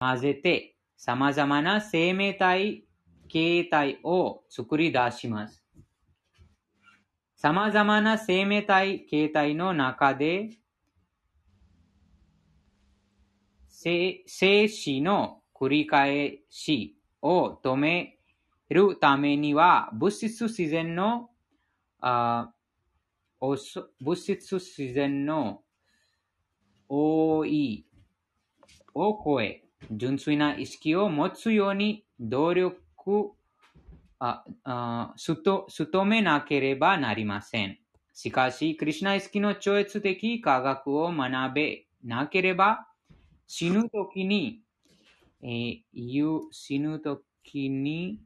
混ぜて様々な生命体形態を作り出します。様々な生命体形態の中で、静止の繰り返しを止めるためには、物質自然のあ物質自然の多いを超え、純粋な意識を持つように努力ああすと努めなければなりません。しかし、クリュナ意識の超越的科学を学べなければ、死ぬときに、えー、死ぬときに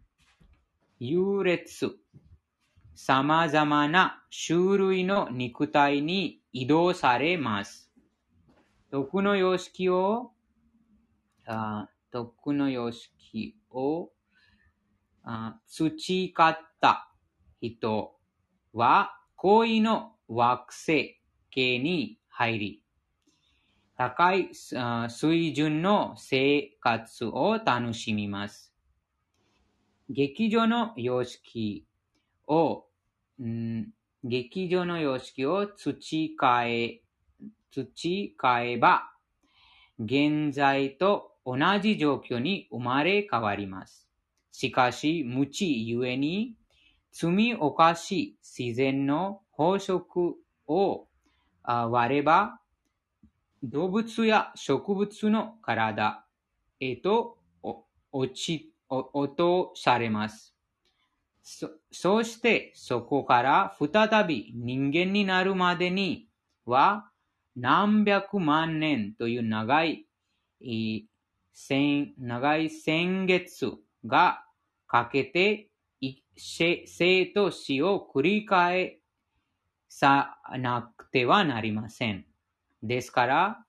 優劣、様々な種類の肉体に移動されます。徳の様式を、あ徳の様式をあ培った人は恋の惑星系に入り、高い水準の生活を楽しみます。劇場の様式を、うん、劇場の様式を培え、培えば、現在と同じ状況に生まれ変わります。しかし、無知ゆえに、罪犯しい自然の法則を割れば、動物や植物の体へと落ち、落とされます。そそしてそこから再び人間になるまでには何百万年という長い、長い先月がかけて生と死を繰り返さなくてはなりません。ですから、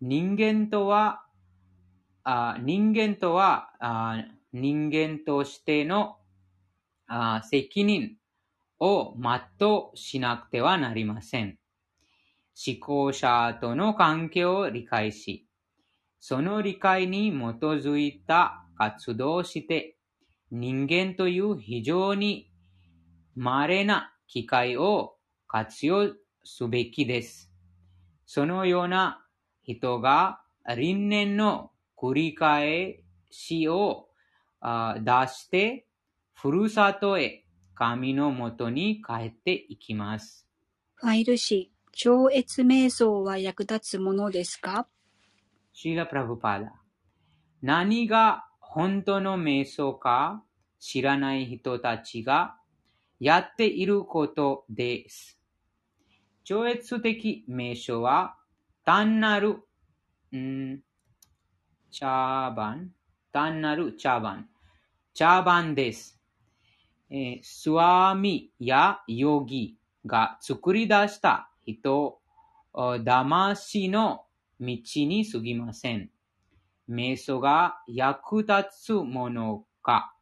人間とは、あ人間とはあ人間としてのあ責任を全うしなくてはなりません。思考者との関係を理解し、その理解に基づいた活動をして、人間という非常に稀な機会を活用すべきです。そのような人が輪廻の繰り返しを出して、ふるさとへ神のもとに帰っていきます。ファイル氏、超越瞑想は役立つものですか？シーラ・プラブパーダ。何が本当の瞑想か知らない人たちがやっていることです。超越的名称は単なる、ん茶番単なる茶番。茶番です。えー、スワミやヨギが作り出した人、魂の道に過ぎません。瞑想が役立つものか？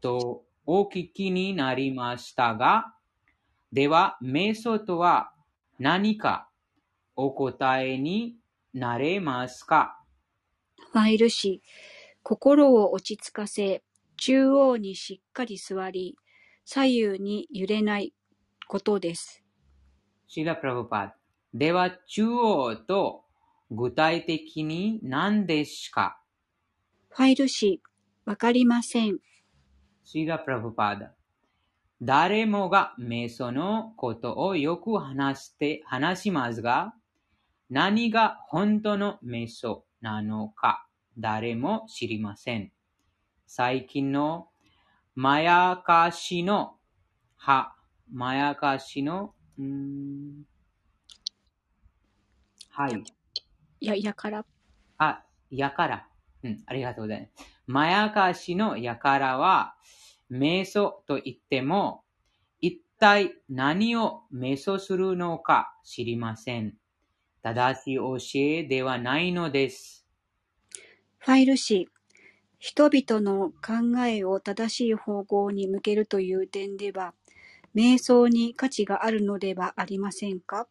とお聞きになりましたが、では、瞑想とは何かお答えになれますか？ファイル紙、心を落ち着かせ、中央にしっかり座り、左右に揺れないことです。シラ・プラブパーでは、中央と具体的に何ですか？ファイル紙、わかりません。シーラ・プラブパーダ。誰もが瞑想のことをよく話して話しますが、何が本当の瞑想なのか誰も知りません。最近のまやかしの、は、まやかしの、うん、はい。や、やから。あ、やから。うん、ありがとうございます。まやかしのやからは、瞑想と言っても、一体何を瞑想するのか知りません。正しい教えではないのです。ファイル紙、人々の考えを正しい方向に向けるという点では、瞑想に価値があるのではありませんか？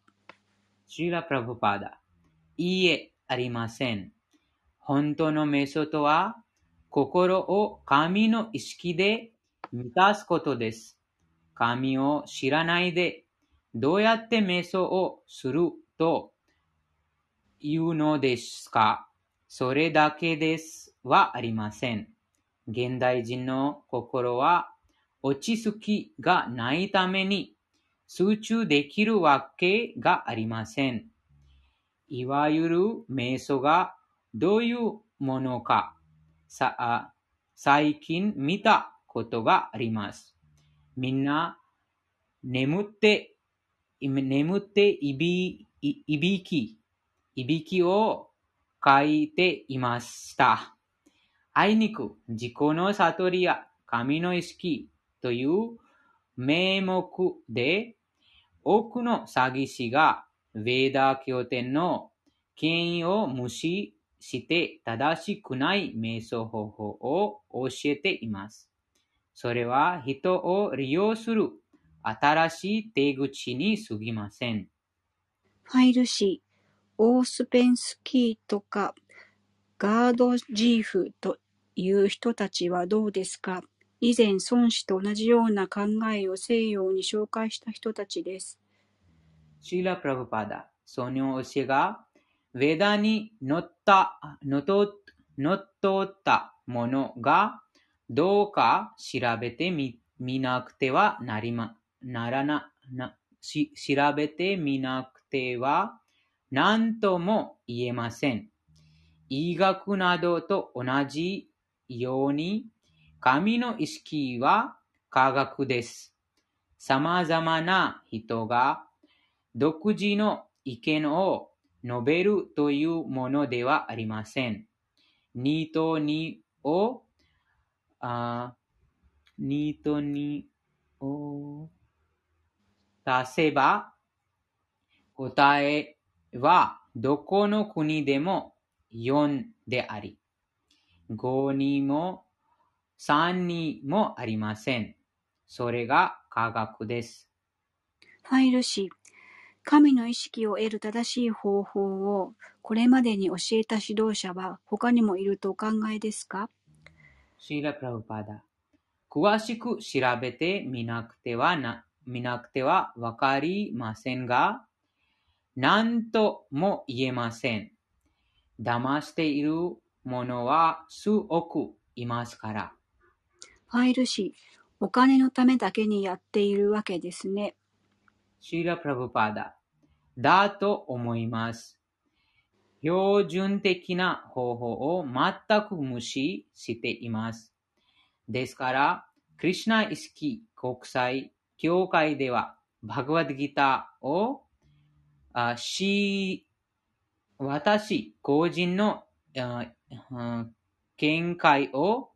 シーラ・プラブパダ。いいえ、ありません。本当の瞑想とは、心を神の意識で満たすことです。神を知らないで、どうやって瞑想をするというのですかそれだけですはありません。現代人の心は落ち着きがないために集中できるわけがありません。いわゆる瞑想がどういうものかさ最近見たことがあります。みんな眠って、眠っていびいびき、いびきを書いていました。あいにく自己の悟りや神の意識という名目で多くの詐欺師がヴェーダー経典の権威を無視して正しくない瞑想方法を教えています。それは人を利用する新しい手口に過ぎません。ファイル氏、オースペンスキーとかガードジーフという人たちはどうですか以前孫子と同じような考えを西洋に紹介した人たちです。シーラ・プラブパダ、その教えが、ヴェダに乗った、のと、のっとったものが、どうか調べてみ、みなくてはなりま、ならな、な、し、調べてみなくては、何とも言えません。医学などと同じように、神の意識は科学です。様々な人が独自の意見を述べるというものではありません。2と2を、あ2と2を足せば、答えはどこの国でも4であり、5にも3にもありません。それが科学です。ファイル氏、神の意識を得る正しい方法をこれまでに教えた指導者は他にもいるとお考えですか？シーラ・プラブパダ。詳しく調べてみなくてはな、見なくてはわかりませんが、何とも言えません。騙している者は数億いますから。ファイル氏、お金のためだけにやっているわけですね。シーラ・プラブパダ。だと思います。標準的な方法を全く無視しています。ですから、クリシナ意識国際教会では、バグワッドギターを、あし、私、個人の見解を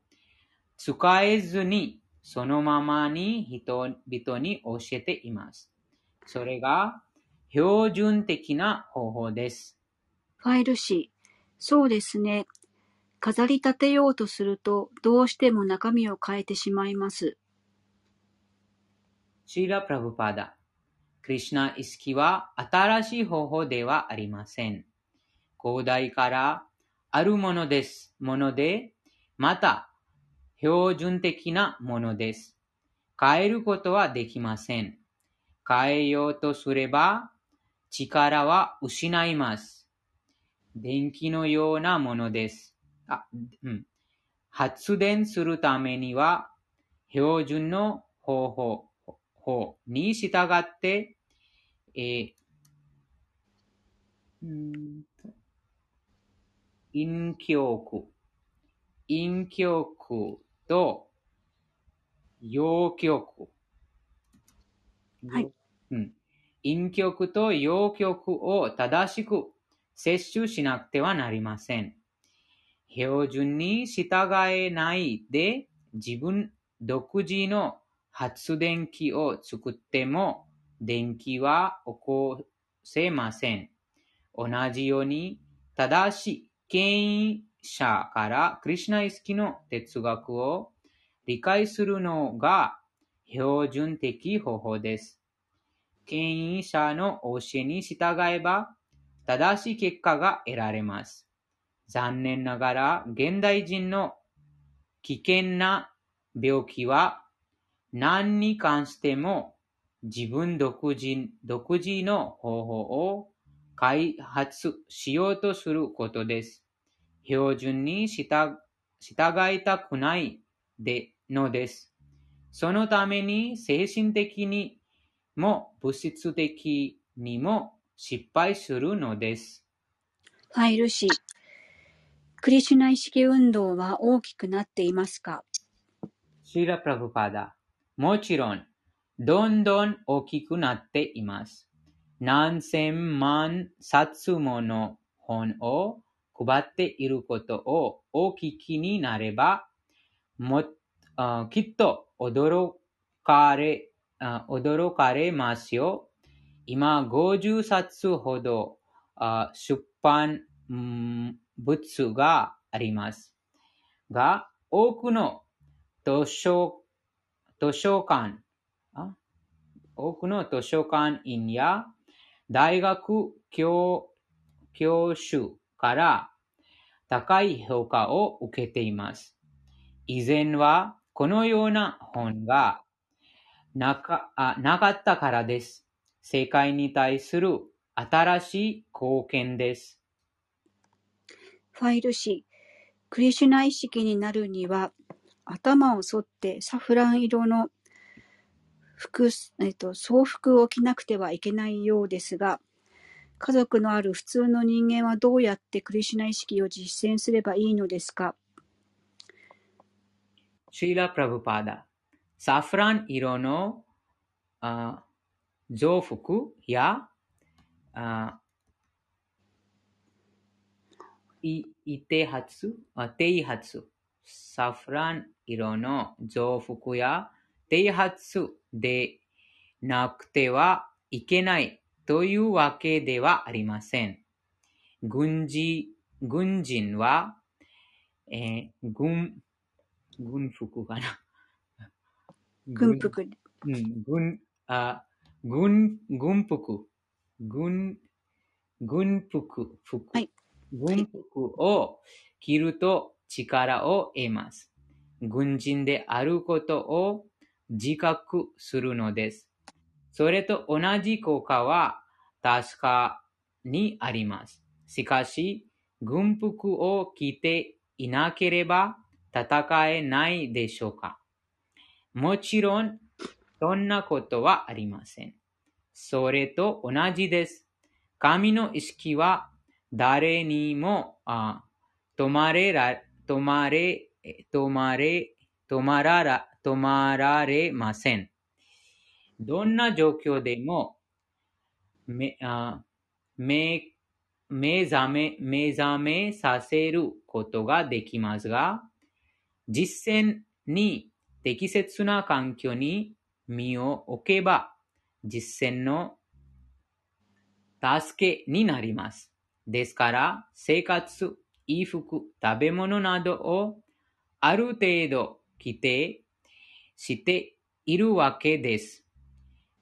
使えずに、そのままに人々に教えています。それが標準的な方法です。ファイル紙、そうですね。飾り立てようとすると、どうしても中身を変えてしまいます。シーラ・プラブパダ。クリシナ意識は新しい方法ではありません。古代からあるものです。もので、また標準的なものです。変えることはできません。変えようとすれば力は失います。電気のようなものです。あうん、発電するためには標準の方法法に従って、えー、陰極、陰極と陽極、はい。うん。陰極と陽極を正しく摂取しなくてはなりません。標準に従えないで自分独自の発電機を作っても電気は起こせません。同じように正しい権威者からクリュナイスキの哲学を理解するのが標準的方法です。権威者の教えに従えば、正しい結果が得られます。残念ながら、現代人の危険な病気は何に関しても自分独自独自の方法を開発しようとすることです。標準に従いたくないでのです。そのために精神的にも物質的にも失敗するのです。ファイル C。クリシュナ意識運動は大きくなっていますか？シーラ・プラブパダ。もちろん、どんどん大きくなっています。何千万冊もの本を配っていることをお聞きになれば、もあきっと驚かれあ驚かれますよ。今50冊ほどあ出版物があります。が、多くの図書図書館多くの図書館員や大学教教授から高い評価を受けています。以前はこのような本がなかあなかったからです。世界に対する新しい貢献です。ファイル C。クリシュナ意識になるには、頭を剃ってサフラン色の服、えっと、装服を着なくてはいけないようですが、家族のある普通の人間はどうやってクリシュナ意識を実践すればいいのですか？シーラ・プラブパダ。サフラン色のあ増幅やあいいて発あ低発サフラン色の増幅や低発でなくてはいけないというわけではありません。軍事軍人は、えー軍軍服かな。軍服。うん、軍、あ、軍、軍服、軍、軍服、服、はい軍服を着ると力を得ます。軍人であることを自覚するのです。それと同じ効果は確かにあります。しかし、軍服を着ていなければ戦えないでしょうか？もちろん、そんなことはありません。それと同じです。神の意識は誰にもあ止まれら、止まれ、止まれ、止まらら、止まられません。どんな状況でも、め、あ目、目覚め、目覚めさせることができますが、実践に適切な環境に身を置けば、実践の助けになります。ですから、生活、衣服、食べ物などをある程度規定しているわけです。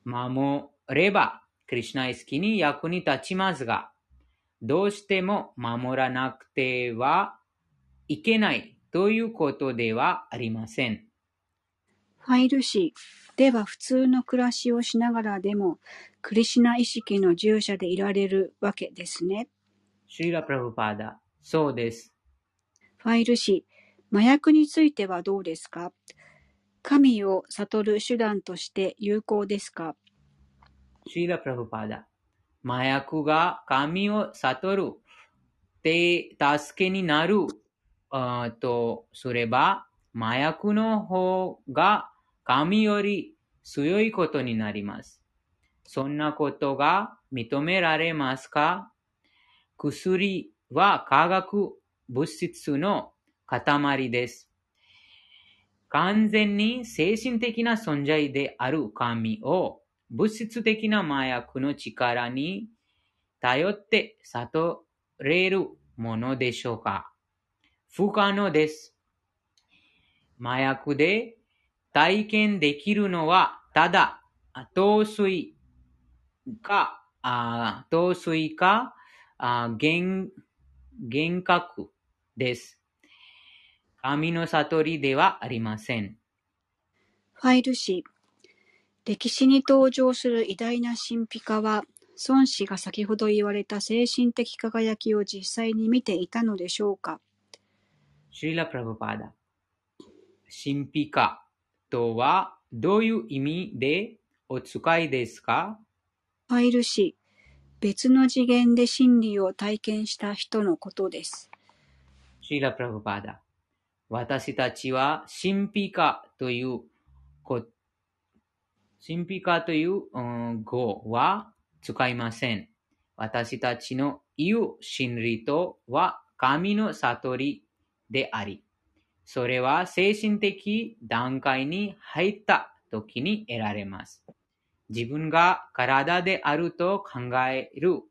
守れば、クリシュナ意識に役に立ちますが、どうしても守らなくてはいけないということではありません。ファイル C。では普通の暮らしをしながらでも、クリシュナ意識の従者でいられるわけですね。シーラ・プラブパーダ。そうです。ファイル C。麻薬についてはどうですか？神を悟る手段として有効ですか？シーラ・プラブパーダ。麻薬が神を悟る手助けになるとすれば、麻薬の方が神より強いことになります。そんなことが認められますか？薬は化学物質の塊です。完全に精神的な存在である神を物質的な麻薬の力に頼って悟れるものでしょうか？不可能です。麻薬で体験できるのはただ糖水か、あ糖水かあ原幻覚です。神の悟りではありません。ファイル氏、歴史に登場する偉大な神秘家は、孫子が先ほど言われた精神的輝きを実際に見ていたのでしょうかシリラ・プラブパーダ。神秘家とはどういう意味でお使いですかファイル氏、別の次元で真理を体験した人のことです。シリラ・プラブパーダ。私たちは神秘家というこ神秘家という、うん語は使いません。私たちの言う真理とは神の悟りであり、それは精神的段階に入った時に得られます。自分が体であると考える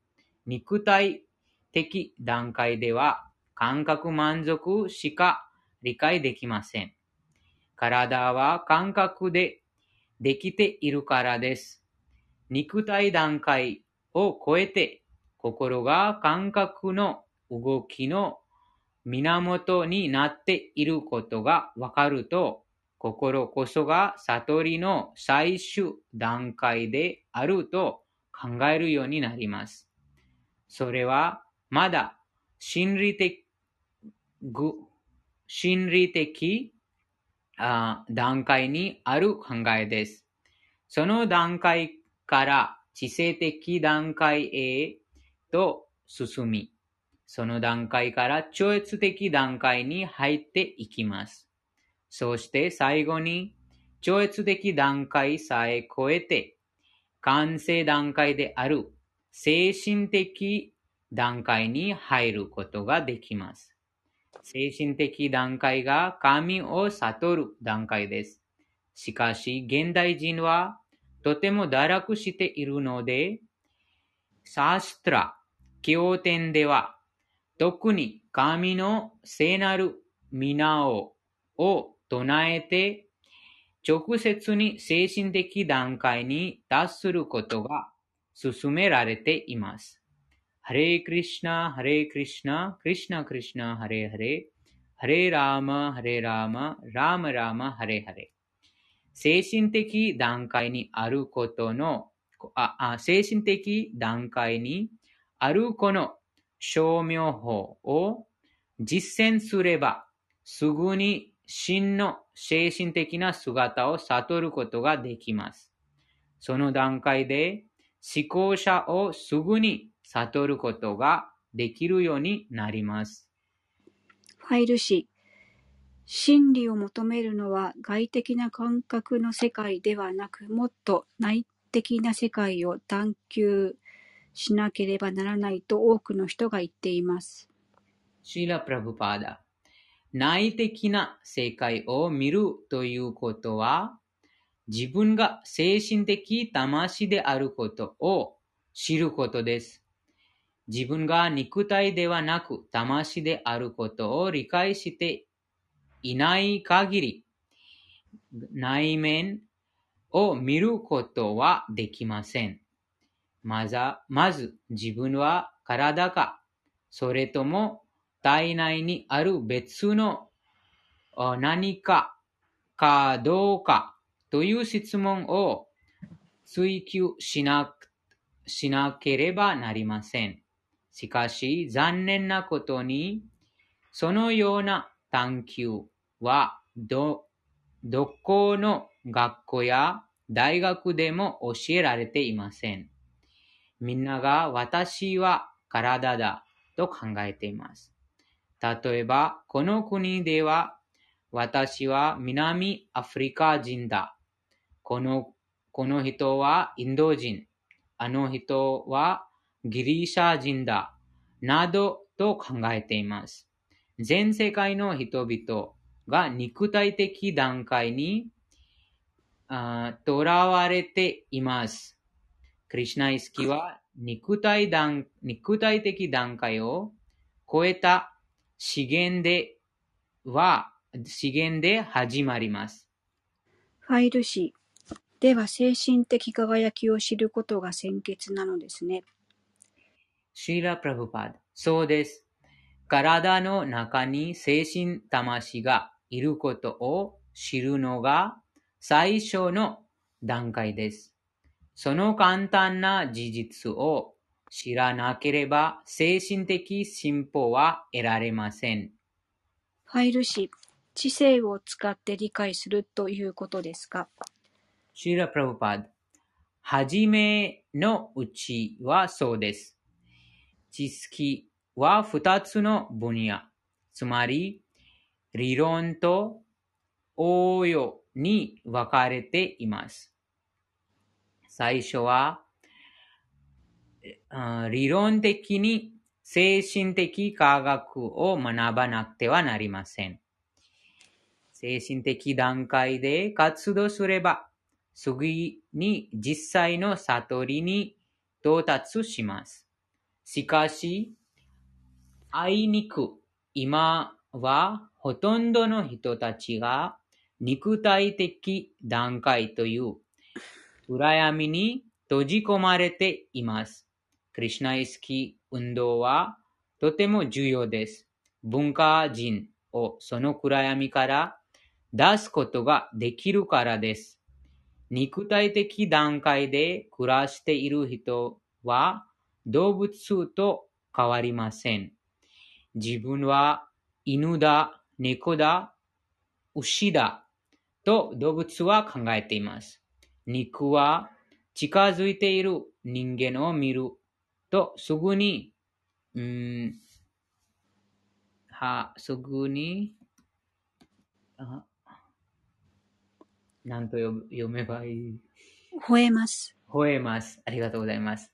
肉体的段階では感覚満足しか理解できません。体は感覚でできているからです。肉体段階を超えて心が感覚の動きの源になっていることがわかると、心こそが悟りの最終段階であると考えるようになります。それはまだ心理的心理的段階にある考えです。その段階から知性的段階へと進み、その段階から超越的段階に入っていきます。そして最後に超越的段階さえ超えて完成段階である精神的段階に入ることができます。精神的段階が神を悟る段階です。しかし、現代人はとても堕落しているので、サーストラ、経典では、特に神の聖なる皆をを唱えて、直接に精神的段階に達することが進められています。ハレークリシナ、ハレークリシナ、クリシナクリシナ、ハレーハレー、ハレーラーマ、ハレーラーマ、ラーマラーマ、ハレーハレー。精神的段階にあることの、ああ精神的段階にあるこの証明法を実践すれば、すぐに真の精神的な姿を悟ることができます。その段階で思考者をすぐに悟ることができるようになります。ファイル氏、真理を求めるのは外的な感覚の世界ではなく、もっと内的な世界を探求しなければならないと多くの人が言っています。シーラ・プラブパーダ。内的な世界を見るということは、自分が精神的魂であることを知ることです。自分が肉体ではなく魂であることを理解していない限り、内面を見ることはできません。まず、まず自分は体か、それとも体内にある別の何かかどうかという質問を追求しなしなければなりません。しかし残念なことに、そのような探求はど、どこの学校や大学でも教えられていません。みんなが私は体だと考えています。例えば、この国では私は南アフリカ人だ。このこの人はインド人。あの人はギリシャ人だ。などと考えています。全世界の人々が肉体的段階にとらわれています。クリシナイスキは肉体段肉体的段階を超えた資源では資源で始まります。ファイル氏、では精神的輝きを知ることが先決なのですね。シーラ・プラブパーダ。そうです。体の中に精神魂がいることを知るのが最初の段階です。その簡単な事実を知らなければ精神的進歩は得られません。入るし、知性を使って理解するということですか？シーラ・プラブパード。はじめのうちはそうです。知識は二つの分野、つまり理論と応用に分かれています。最初は理論的に精神的科学を学ばなくてはなりません。精神的段階で活動すれば、すぐに実際の悟りに到達します。しかし、あいにく今はほとんどの人たちが肉体的段階という暗闇に閉じ込まれています。クリシュナイスキー運動はとても重要です。文化人をその暗闇から出すことができるからです。肉体的段階で暮らしている人は動物と変わりません。自分は犬だ、猫だ、牛だと動物は考えています。肉は近づいている人間を見るとすぐに、うーん、は、すぐに、あなんと読読めばいい？吠えます。吠えます。ありがとうございます。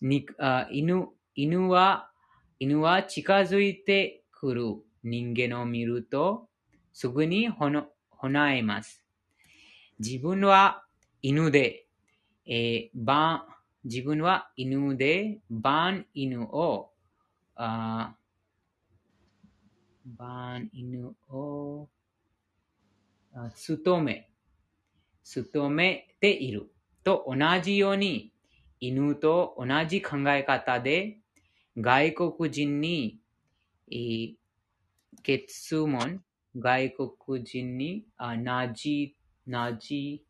にあ犬犬は、犬は近づいてくる人間を見ると、すぐにほのほなえます。自分は犬で、えー、ば自分は犬で、番犬を、あ番犬を、あ務め、務めている。と同じように、犬と同じ考え方で、外国人に、えー、結問、外国人に、あなじ、なじ、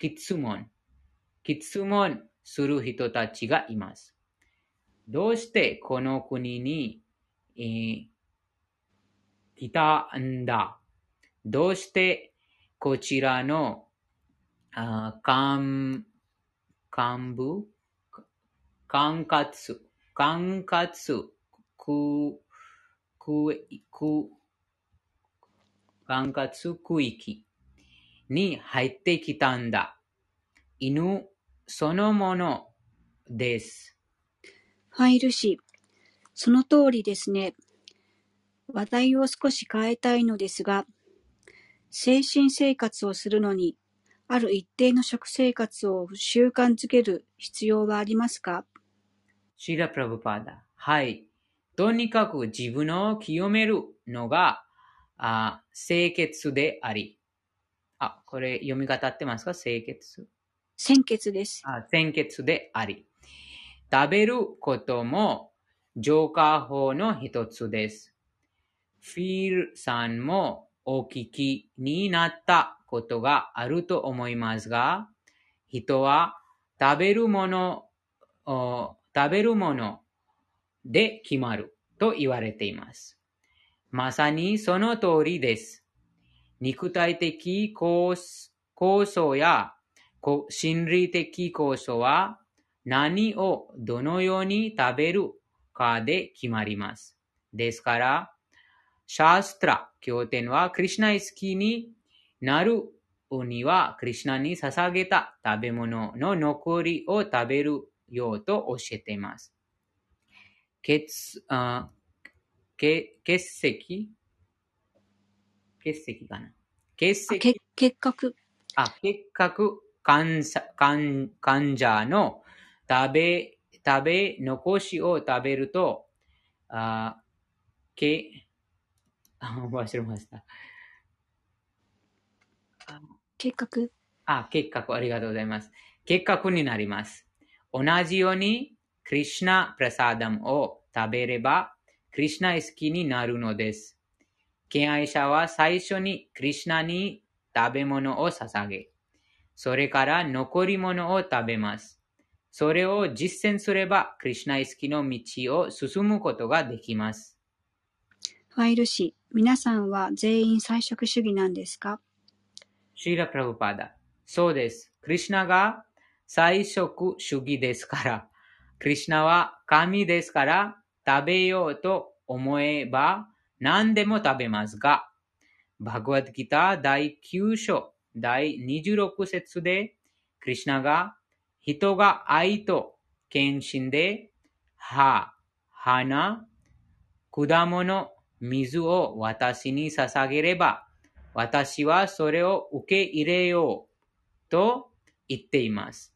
質問、質問する人たちがいます。どうしてこの国に、えー来たんだどうしてこちらのあ幹幹部管轄管轄区区区管轄区域に入ってきたんだ。犬そのものです。入るし、その通りですね。話題を少し変えたいのですが、精神生活をするのに、ある一定の食生活を習慣づける必要はありますか？シーラ・プラブパーダ。はい。とにかく自分を清めるのがあ清潔であり。あ、これ読み方合ってますか？清潔？鮮血です。あ清潔であり。食べることも浄化法の一つです。フィールさんもお聞きになったことがあると思いますが、人は食べるもの、お食べるもので決まると言われています。まさにその通りです。肉体的構想や心理的構想は何をどのように食べるかで決まります。ですから、シャーストラ、経典はクリシナイ好きになるには、クリシナに捧げた食べ物の残りを食べるようと教えています。血、血血石？血石かな血石結核、あ、結核患者患患者の食べ、食べ残しを食べると、あ、け、あ、忘れました。結核、あ、結核、ありがとうございます。結核になります。同じように、クリシナ・プラサダムを食べれば、クリシナイ好きになるのです。敬愛者は最初にクリシナに食べ物を捧げ、それから残り物を食べます。それを実践すれば、クリシナイ好きの道を進むことができます。ファイル氏、皆さんは全員菜食主義なんですか？シーラ・プラブパダ。そうです。クリシナが菜食主義ですから、クリシナは神ですから、食べようと思えば何でも食べますが、バグワッドギター第9章第26節で、クリシナが人が愛と献身で歯、花、果物、水を私に捧げれば、私はそれを受け入れようと言っています。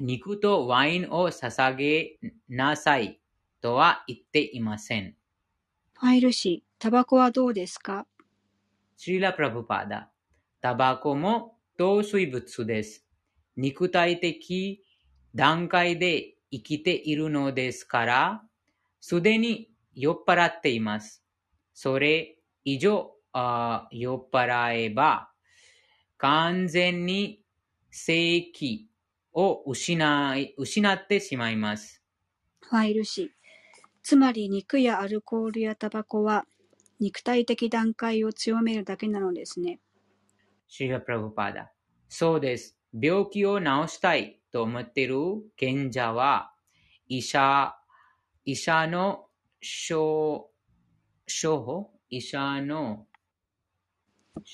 肉とワインを捧げなさいとは言っていません。ファイル氏、タバコはどうですか？シーラ・プラブパダ。タバコも糖水物です。肉体的段階で生きているのですから、すでに酔っ払っています。それ以上あ酔っ払えば、完全に正気を失い失ってしまいます。ファイル氏、つまり肉やアルコールやタバコは肉体的段階を強めるだけなのですね。シーラ・プラブパダ。そうです。病気を治したいと思っている賢者は、医者、医者の処処方医者の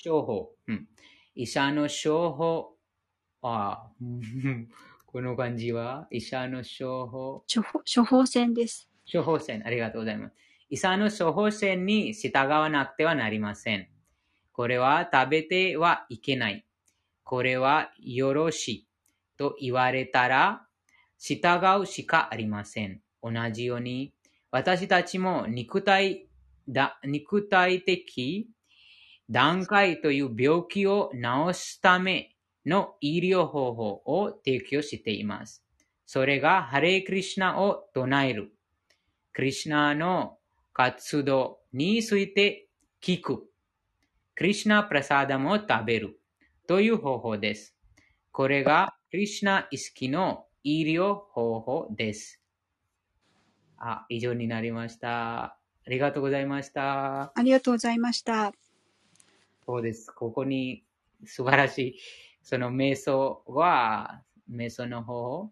処方、うん、医者の処方、あ、う んこの感じは？医者の処方、処方処方箋です。処方箋、ありがとうございます。医者の処方箋に従わなくてはなりません。これは食べてはいけない。これはよろしいと言われたら従うしかありません。同じように私たちも肉体だ肉体的段階という病気を治すための医療方法を提供しています。それがハレークリシナを唱える。クリシナの活動について聞く。クリシナプラサダムを食べるという方法です。これがクリシナ意識の医療方法です。あ、以上になりました。ありがとうございました。ありがとうございました。そうです。ここに素晴らしい、その瞑想は、瞑想の方法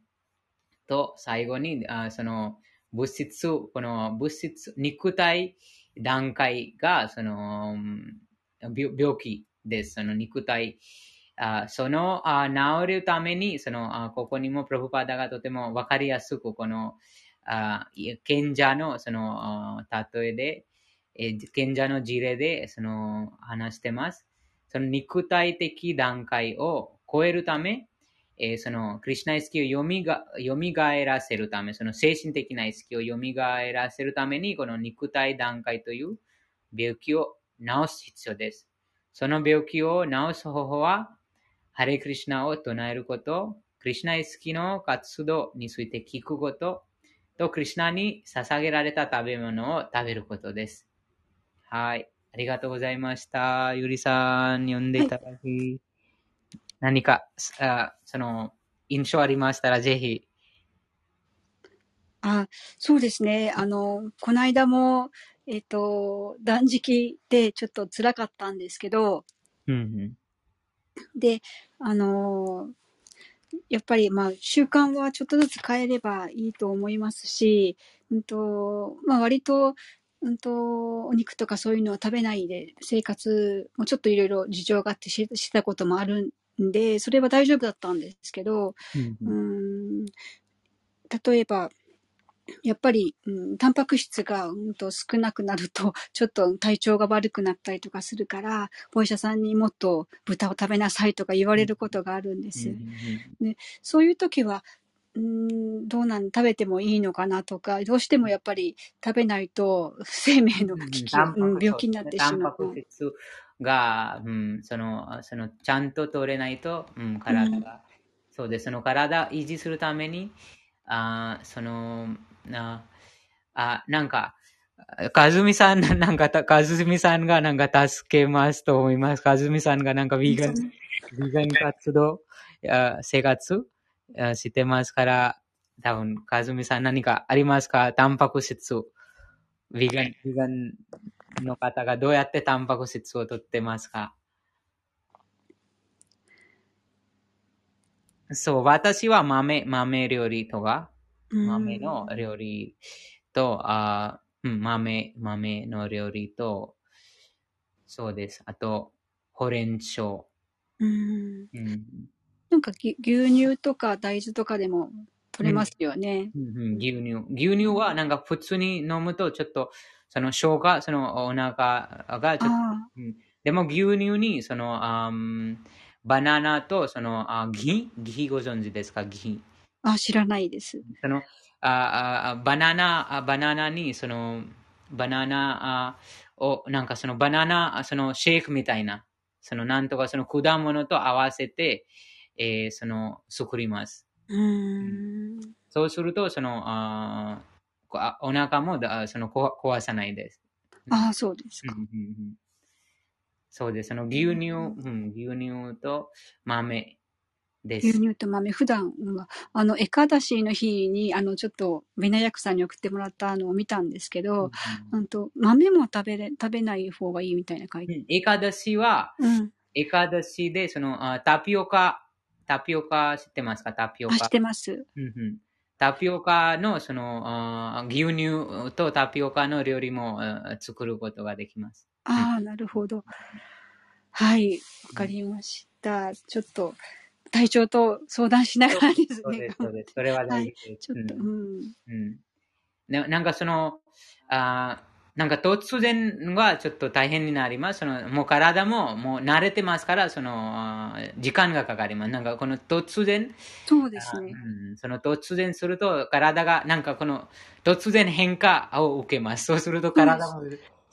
と最後に、あその物質、この物質、肉体段階が、その、病気です。その肉体。あそのあ治るために、そのあここにもプロブパダがとてもわかりやすく、このあ賢者のその例えで、え賢者の事例でその話してます。その肉体的段階を超えるため、えーそのクリシナ意識をよみが蘇らせるため、その精神的な意識を蘇らせるために、この肉体段階という病気を治す必要です。その病気を治す方法は、ハレクリシナを唱えること、クリシナ意識の活動について聞くこと、とクリシナに捧げられた食べ物を食べることです。はい。ありがとうございました。ゆりさん、読んでいただき、何か、あその、印象ありましたら、ぜひ。あ、そうですね。あの、この間も、えっと、断食でちょっと辛かったんですけど、うんで、あの、やっぱりまあ習慣はちょっとずつ変えればいいと思いますし、うんと、まあ割と、うんと、お肉とかそういうのは食べないで生活もちょっといろいろ事情があってししてたこともあるんで、それは大丈夫だったんですけど、うんん。例えば、やっぱり、うん、タンパク質が、うん、と少なくなると、ちょっと体調が悪くなったりとかするから、お医者さんにもっと豚を食べなさいとか言われることがあるんです。そういう時は、うん、どうなん、食べてもいいのかなとか、どうしてもやっぱり食べないと生命の危機、うん病気になってしタンパまう。ク質が、うん、その、その、ちゃんと取れないと、うん、体が、そうです。その体を維持するために、あーその、なあなんか、かずみさん、なんかた、かずみさんがなんか助けますと思います。かずみさんがなんかヴィーガン、ヴィーガン活動、あ生活あしてますから、多分、かずみさん何かありますか？タンパク質。ヴィーガン、ヴィーガンの方がどうやってタンパク質をとってますか？そう、私は豆、豆料理とか、うん豆の料理と、あーうん、豆、豆の料理と、そうです。あと、ほうれん草。うん。うんなんかぎ牛乳とか大豆とかでも取れますよね。うんうん牛乳。牛乳はなんか普通に飲むとちょっと、その消化、そのお腹がちょっと、あうんでも牛乳にその、あーバナナとその、あギギご存知ですか？ギあ、あ、知らないです。そのああバナナあバナナにそのバナナあをなんかそのバナナあそのシェイクみたいなそのなんとかその果物と合わせて、えーその作ります。うん。そうするとそのあお腹もだそのこ壊さないです。ああ、そうですか。うんうんうんそうです。その牛乳、うん、牛乳と豆です。牛乳と豆、普段は、あの、エカダシの日に、あの、ちょっと、ベナヤクさんに送ってもらったのを見たんですけど、うんと、豆も食べれ、食べない方がいいみたいな書いて。うんエカダシは、うん。エカダシで、そのあタピオカ、タピオカ知ってますか？タピオあ、カ。知ってます。うんうんタピオカのそのあ牛乳とタピオカの料理もあ作ることができます。ああ、なるほど。はい、わかりました。ちょっと、体調と相談しながらですねそうです、。そうです。それは大事です。ちょっと、ううんん。うんななんかその、あーなんか突然はちょっと大変になります。そのもう体ももう慣れてますから、その時間がかかります。なんかこの突然、そうですね。うん、その突然すると体がなんかこの突然変化を受けます。そうすると体も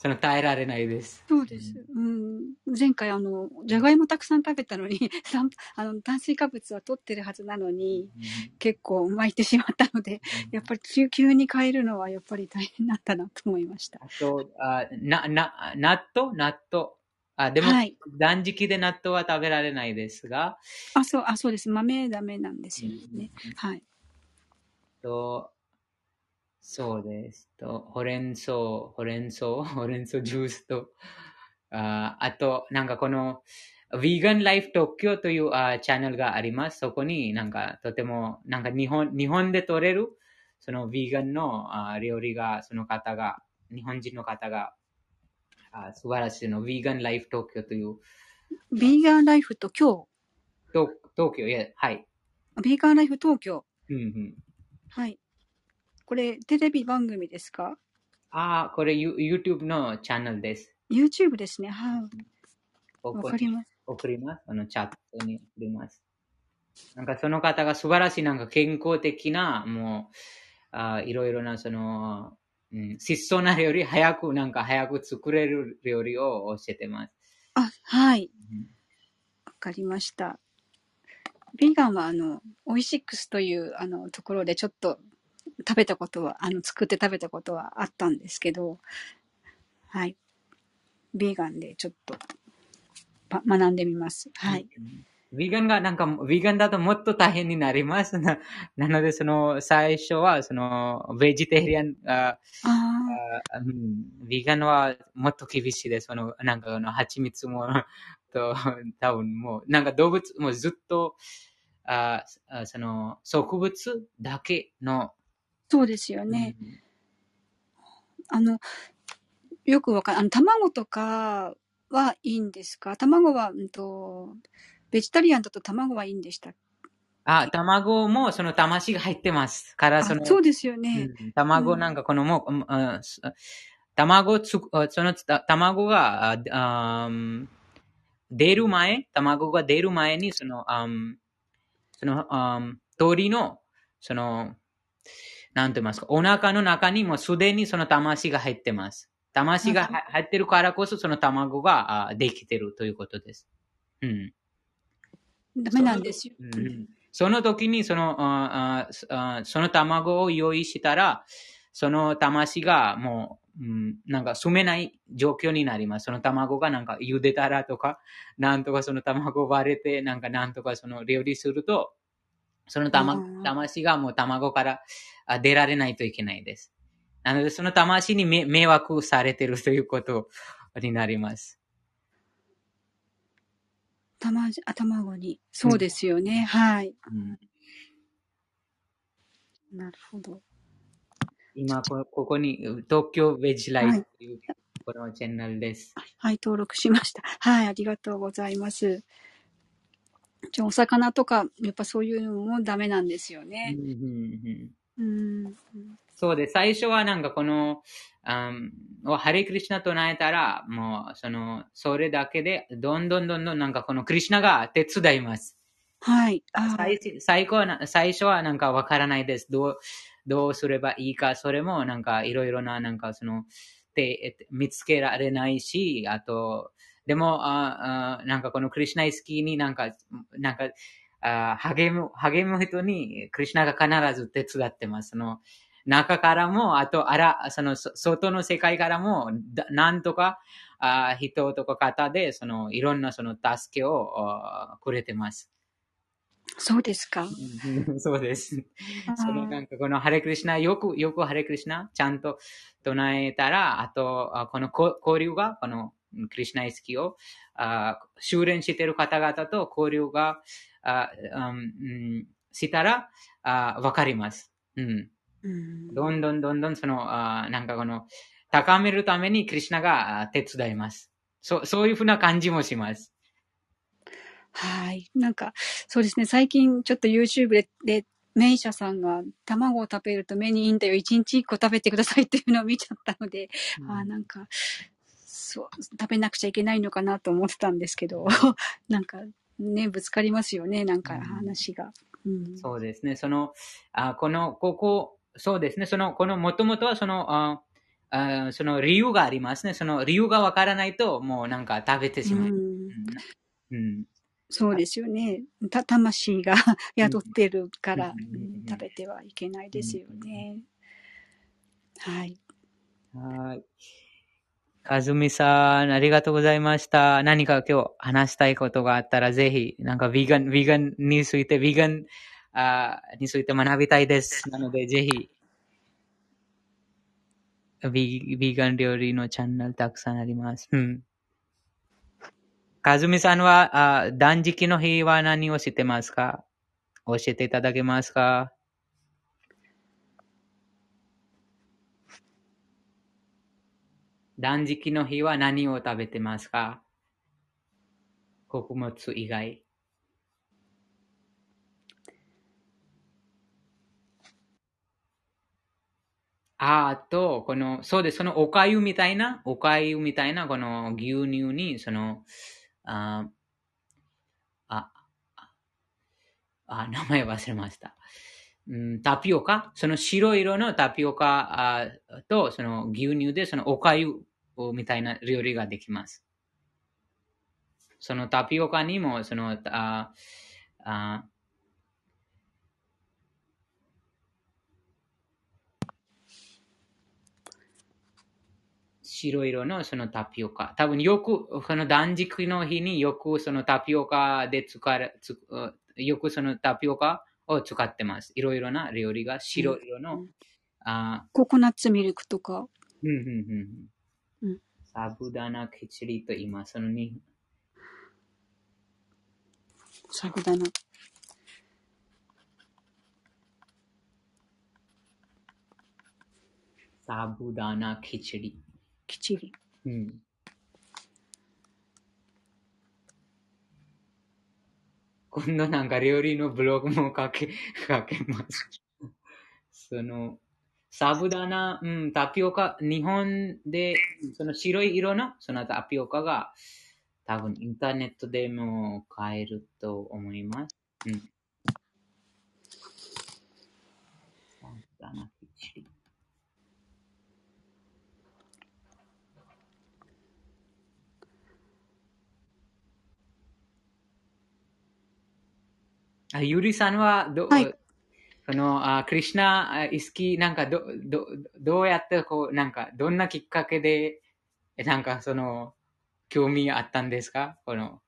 その耐えられないです。そうです。うん。前回、あの、じゃがいもたくさん食べたのに、あの炭水化物は取ってるはずなのに、結構巻いてしまったので、やっぱり急急に変えるのはやっぱり大変だったなと思いました。あと、あな、な、納豆？納豆。あ、でも、はい断食で納豆は食べられないですが、あ、そう、あ、そうです。豆ダメなんですよね。はい。と、そうです。と、ほうれん草、ほうれん草、ほうれん草ジュースと、ああと、なんかこの、ヴィーガンライフ東京というあチャンネルがあります。そこになんかとても、なんか日本、日本で取れる、そのヴィーガンのあ料理が、その方が、日本人の方が、あ素晴らしいの、ヴィーガンライフ東京という、ビーガンライフと今東東京、いや、はい。日、ビーガンライフ東京。うんうん。はい。これ、テレビ番組ですか？ああ、これ、ユ YouTube のチャンネルです。?YouTube ですね。はい。わここにかります。送ります。あの、チャットに送ります。なんかその方が素晴らしい、なんか健康的な、もう、あいろいろな、その、うん、質素な料理、早く、なんか早く作れる料理を教えてます。あ、はい。うんわかりました。ビーガンは、あの、オイシックスという、あの、ところでちょっと食べたことは、あの、作って食べたことはあったんですけど、はい。ビーガンでちょっと、ば学んでみます。はい。ヴィーガンが、なんか、ヴィーガンだともっと大変になります。な なので、その、最初は、その、ベジタリアン、あああうん、ヴィーガンはもっと厳しいです。その、なんか、あの、蜂蜜も、と、多分もう、なんか動物、もうずっと、ああその、植物だけの、あ、そうですよね。あの、よくわかん、あの、卵とかはいいんですか？卵は、うんと、ベジタリアンだと卵はいいんでしたっけ？あ、卵もその魂が入ってます。から、あその、そうですよね。うん卵なんかこのもう、うん卵つ、あそのた卵が、あ出る前、卵が出る前に、その、あんその、あん鳥の、その、なんて言いますか、お腹の中にもすでにその魂が入ってます。魂がは入ってるからこそ、その卵があできてるということです。うん。ダメなんですよ。うんその時にそのあああその卵を用意したら、その魂がもう、うん、なんか住めない状況になります。その卵がなんか茹でたらとか、なんとかその卵割れて、なんかなんとかその料理すると、その玉うん魂がもう卵からあ出られないといけないです。なので、その魂にめ迷惑されてるということになります。たま、あ、卵に。そうですよね。はい。うんなるほど。今こ、ここに東京ベジライはいフというこのチャンネルです。はい、登録しました。はい、ありがとうございます。じゃあ、お魚とか、やっぱそういうのもダメなんですようんね。うん。そうです。最初はなんかこの、うん、ハレクリシナ唱えたら、もう、その、それだけで、どんどんどんどんなんかこのクリシナが手伝います。はい。あ最最高はな最初はなんかわからないです。どう、どうすればいいか、それもなんかいろいろな、なんかその、で、え見つけられないし、あと、でも、ああなんかこのクリシナイ好きになんか、なんか、あ励む、励む人に、クリシナが必ず手伝ってます。その、中からも、あと、あら、その、そ外の世界からも、だなんとか、あ人とか方で、その、いろんなその助けをあくれてます。そうですか。うんそうです。そのなんかこのハレクリシナ、よく、よくハレクリシナ、ちゃんと唱えたら、あと、あこのこ交流が、このうんクリシナ意識を、あ修練している方々と交流が、あうんうんしたら、あわかります。うん。うんどんどんどんどんその、あなんかこの、高めるためにクリシナがあ手伝います。そう、そういうふうな感じもします。はい。なんか、そうですね。最近ちょっと YouTube で、でメイシャさんが卵を食べると目にいいんだよ。一日一個食べてくださいっていうのを見ちゃったので、あーなんか、そう、食べなくちゃいけないのかなと思ってたんですけど、なんかね、ぶつかりますよね。なんか話が。うん。そうですね。その、あこの、ここ、そうですね。その、この、もともとはその、ああその理由がありますね。その理由がわからないと、もうなんか食べてしまう。うんうん。うんそうですよね。た、魂が 宿ってるから、うんうん食べてはいけないですよね。はい。はい。かずみさん、ありがとうございました。何か今日話したいことがあったら、ぜひ、なんか、ビーガン、ビーガンについて、ビーガンあについて学びたいです。なので、ぜひ、ビビーガン料理のチャンネルたくさんあります。うん。かずみさんは、あ断食の日は何をしてますか？教えていただけますか？断食の日は何を食べてますか？穀物以外。あと、この、そうです。そのおかゆみたいな、おかゆみたいな、この牛乳に、その、あ、あ、あ、名前忘れました。うん、タピオカ？その白色のタピオカと、その牛乳で、そのおかゆみたいな料理ができます。そのタピオカにも、その、あ、あ、白色のそのタピオカ。多分よく、この断食の日によくそのタピオカで使れ、よくそのタピオカを使ってます。いろいろな料理が白色の、うんあココナッツミルクとか。うんうんうんううんん。サブダナケチリと言います。そのにサブだな。サブダナケチリ。きちり。うん。今度なんか料理のブログも書け、書けます。その、サブダナ、うん、タピオカ、日本で、その白い色のそのタピオカが、多分インターネットでも買えると思います。うん。サブダナケチリ。あゆりさんはど、はい。その、あクリシナあ意識、なんかど、ど、どうやって、こう、なんか、どんなきっかけで、えなんか、その、興味あったんですか？この、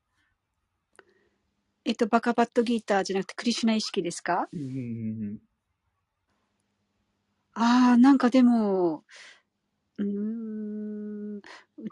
えっと、バカバットギーターじゃなくてクリシュナ意識ですか？うんうんああ、なんかでも、うーん、う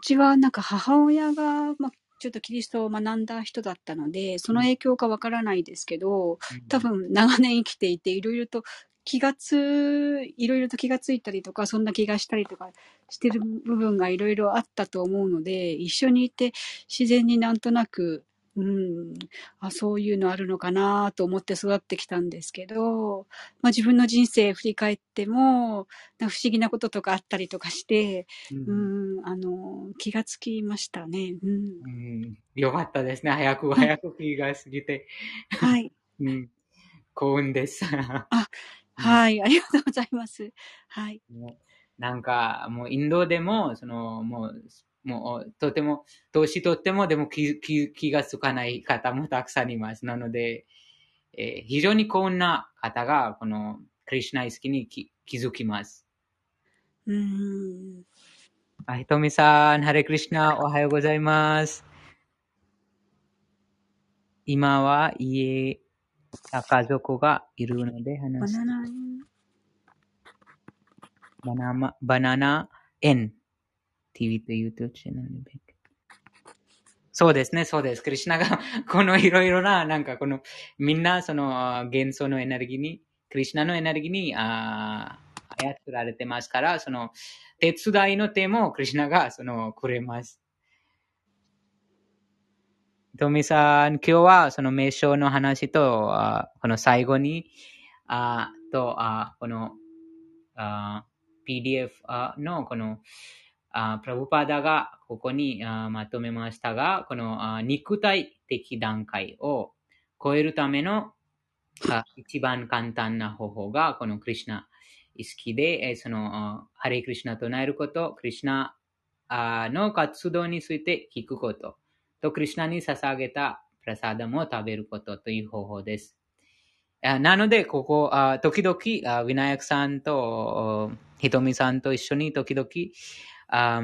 ちはなんか母親が、まあ、ちょっとキリストを学んだ人だったので、その影響かわからないですけど、多分長年生きていて、いろいろと気がつ、いろいろと気がついたりとか、そんな気がしたりとかしてる部分がいろいろあったと思うので、一緒にいて自然になんとなく、うん、あ、そういうのあるのかなと思って育ってきたんですけど、まあ自分の人生振り返っても、不思議なこととかあったりとかして、うんうん、あの、気がつきましたね。うん。うんよかったですね。早く早く気が過ぎて。はい。うん幸運です。はい。ありがとうございます。はい。なんか、もうインドでも、その、もう、もう、とても、年とっても、でも気気気がつかない方もたくさんいます。なので、えー非常に幸運な方が、この、クリシュナ意識に気気づきます。うん。あひとみさん、ハレクリシュナ、おはようございます。今は家、家族がいるのでバ話す。ナナ、バナナ、バナナ N TV と YouTube チャンネルで。そうですね、そうです。クリシナが、このいろいろな、なんかこの、みんなそのあ元素のエネルギーに、クリシナのエネルギーに、あー操られてますから、その、手伝いの手もクリシナが、その、くれます。トミさん、今日はその名称の話と、あこの最後に、あと、あこの、あ PDF あのこのあプラブパダがここにまとめましたが、この肉体的段階を超えるためのあ一番簡単な方法がこのクリシュナ意識で、えそのハレクリシュナと唱えること、クリシュナの活動について聞くことと、クリシュナに捧げたプラサダムを食べることという方法です。なので、ここ、時々、ウィナヤクさんと、ひとみさんと一緒に時々、あ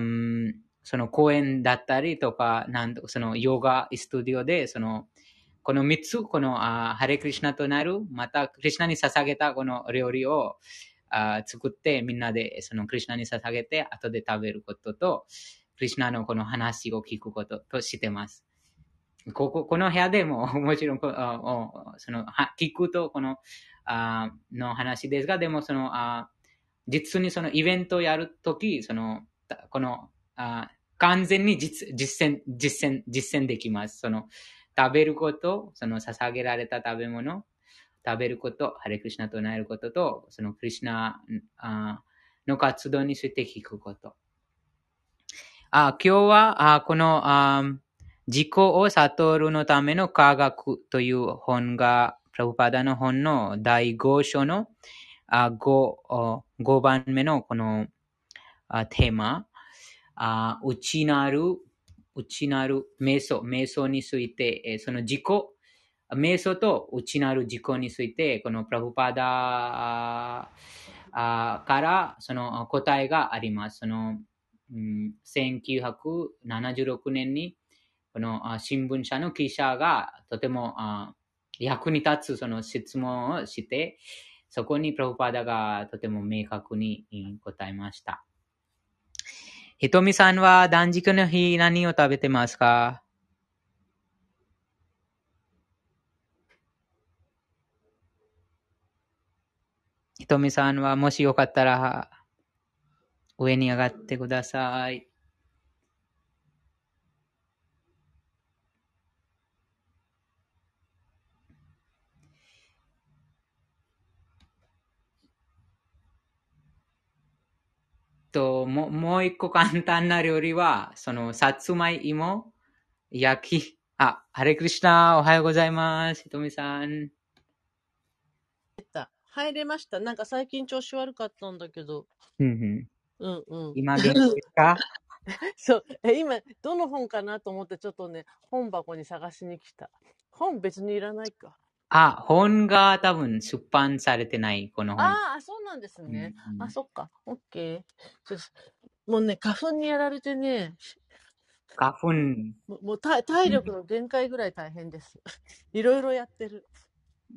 その公園だったりとか、なんとそのヨガスタジオで、その、この3つ、このあハレクリシナとなる、またクリシナに捧げたこの料理をあ作って、みんなでそのクリシナに捧げて、後で食べることと、クリシナのこの話を聞くこととしてます。こここの部屋でも、もちろんこあそのは聞くとこのあの話ですが、でもそのあ実にそのイベントをやるとき、そのこのあ完全に実実践実践実践できます。その食べること、その捧げられた食べ物、食べること、ハレクリシナと唱えることと、そのクリシナあの活動について聞くこと。あ今日はあこのあ自己を悟るのための科学という本が、プラブパダの本の第5章のあ 5, 5番目のこのテーマ、あ内なる、内なる瞑想、瞑想について、えその自己、瞑想と内なる自己について、このプラブパダからその答えがあります。そのうん1976年にこの新聞社の記者がとても役に立つその質問をして、そこにプラブパダがとても明確に答えました。ひとみさんは断食の日何を食べてますかひとみさんはもしよかったら上に上がってください。と、ももう一個簡単な料理は、その、さつまいも、焼き、あ、ハレクリシナ、おはようございます。ひとみさん。た。入れました。なんか最近調子悪かったんだけど。うんうんうんうん。今、元気ですか？そう。え、今、どの本かなと思ってちょっとね、本箱に探しに来た。本別にいらないか。あ、本が多分出版されてない、この本。ああ、そうなんですね。うんあ、そっか。オッケー。ちょっともうね、花粉にやられてね、花粉。もうもう体体力の限界ぐらい大変です。いろいろやってる。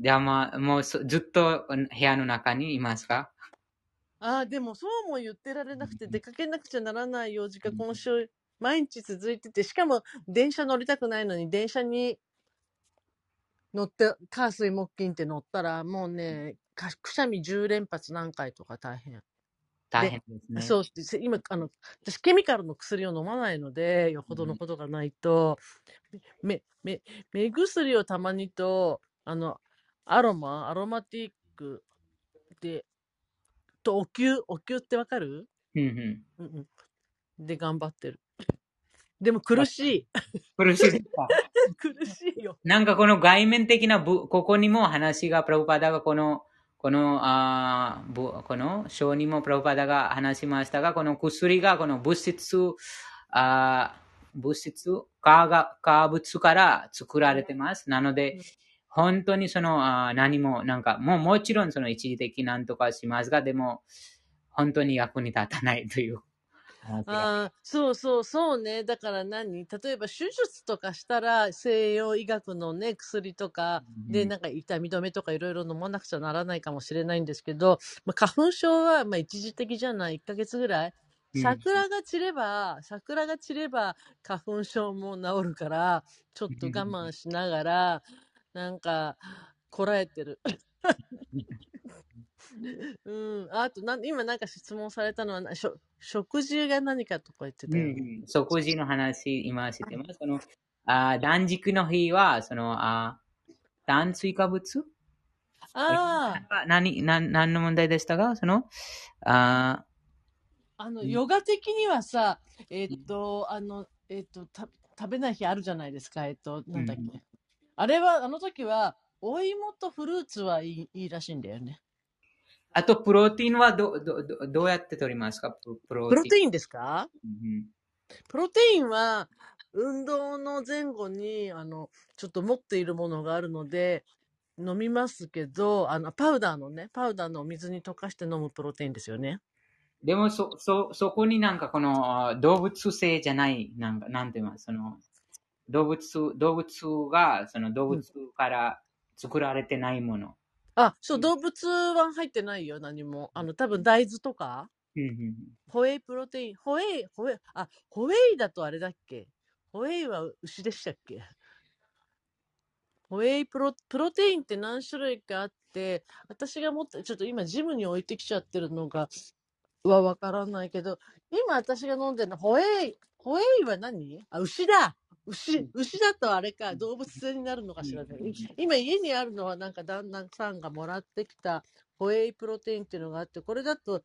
じゃあまあ、もうそずっと部屋の中にいますか？ああ、でもそうも言ってられなくて、出かけなくちゃならない用事が今週、毎日続いてて、しかも電車乗りたくないのに、電車に乗って、火水木金って乗ったら、もうね、かくしゃみ10連発何回とか大変。大変ですね。そう。今、あの、私、ケミカルの薬を飲まないので、よほどのことがないと、目、目、目薬をたまにと、あの、アロマ、アロマティックで、と、お灸、お灸ってわかる？うんうんうんうん。で、頑張ってる。でも苦しい。苦しいですか？苦しいよ。なんかこの外面的なぶ、ここにも話がプラブパダがこの、この、あこの章にもプラブパダが話しましたが、この薬がこの物質、あー物質化が、化物から作られてます。なので、本当にその、あー何も、なんか、もうもちろんその一時的なんとかしますが、でも、本当に役に立たないという。ああ、そうそうそうね。だから何？例えば手術とかしたら西洋医学のね、薬とかでうんなんか痛み止めとかいろいろ飲まなくちゃならないかもしれないんですけど、まあ、花粉症はまあ一時的じゃない ?1 ヶ月ぐらい？うん桜が散れば、桜が散れば花粉症も治るから、ちょっと我慢しながら、なんか、こらえてる。うん。あとなん、今なんか質問されたのはな、しょ食事が何かとか言ってたよん、食事の話、今知ってます。その、あ断食の日は、その、あ炭水化物？ああ、あ何、何、何の問題でしたか？その、ああの、うんヨガ的にはさ、えーっと、あの、えーっと、た食べない日あるじゃないですか。えーっと、なんだっけ。うんあれは、あの時は、お芋とフルーツはいいいいらしいんだよね。あと、プロテインはど、ど、どどうやって取りますか？ププロイプロテインですか？ン。プロテインは、運動の前後に、あの、ちょっと持っているものがあるので、飲みますけど、あの、パウダーのね、パウダーのお水に溶かして飲むプロテインですよね。でも、そ、そ、そこになんかこのあ動物性じゃない、なんか、なんて言いますその、動物、動物が、その動物から作られてないもの。あ、そう、動物は入ってないよ、何も。あの、多分大豆とか、うんうん。ホエイプロテイン、ホエイ、ホエイ、あ、ホエイだとあれだっけ？ホエイは牛でしたっけ？ホエイプロ、プロテインって何種類かあって、私が持って、ちょっと今ジムに置いてきちゃってるのが、はわからないけど、今私が飲んでるの、ホエイ、ホエイは何？あ、牛だ牛、牛だとあれか、動物性になるのかしらね。今家にあるのはなんか旦那さんがもらってきたホエイプロテインっていうのがあって、これだと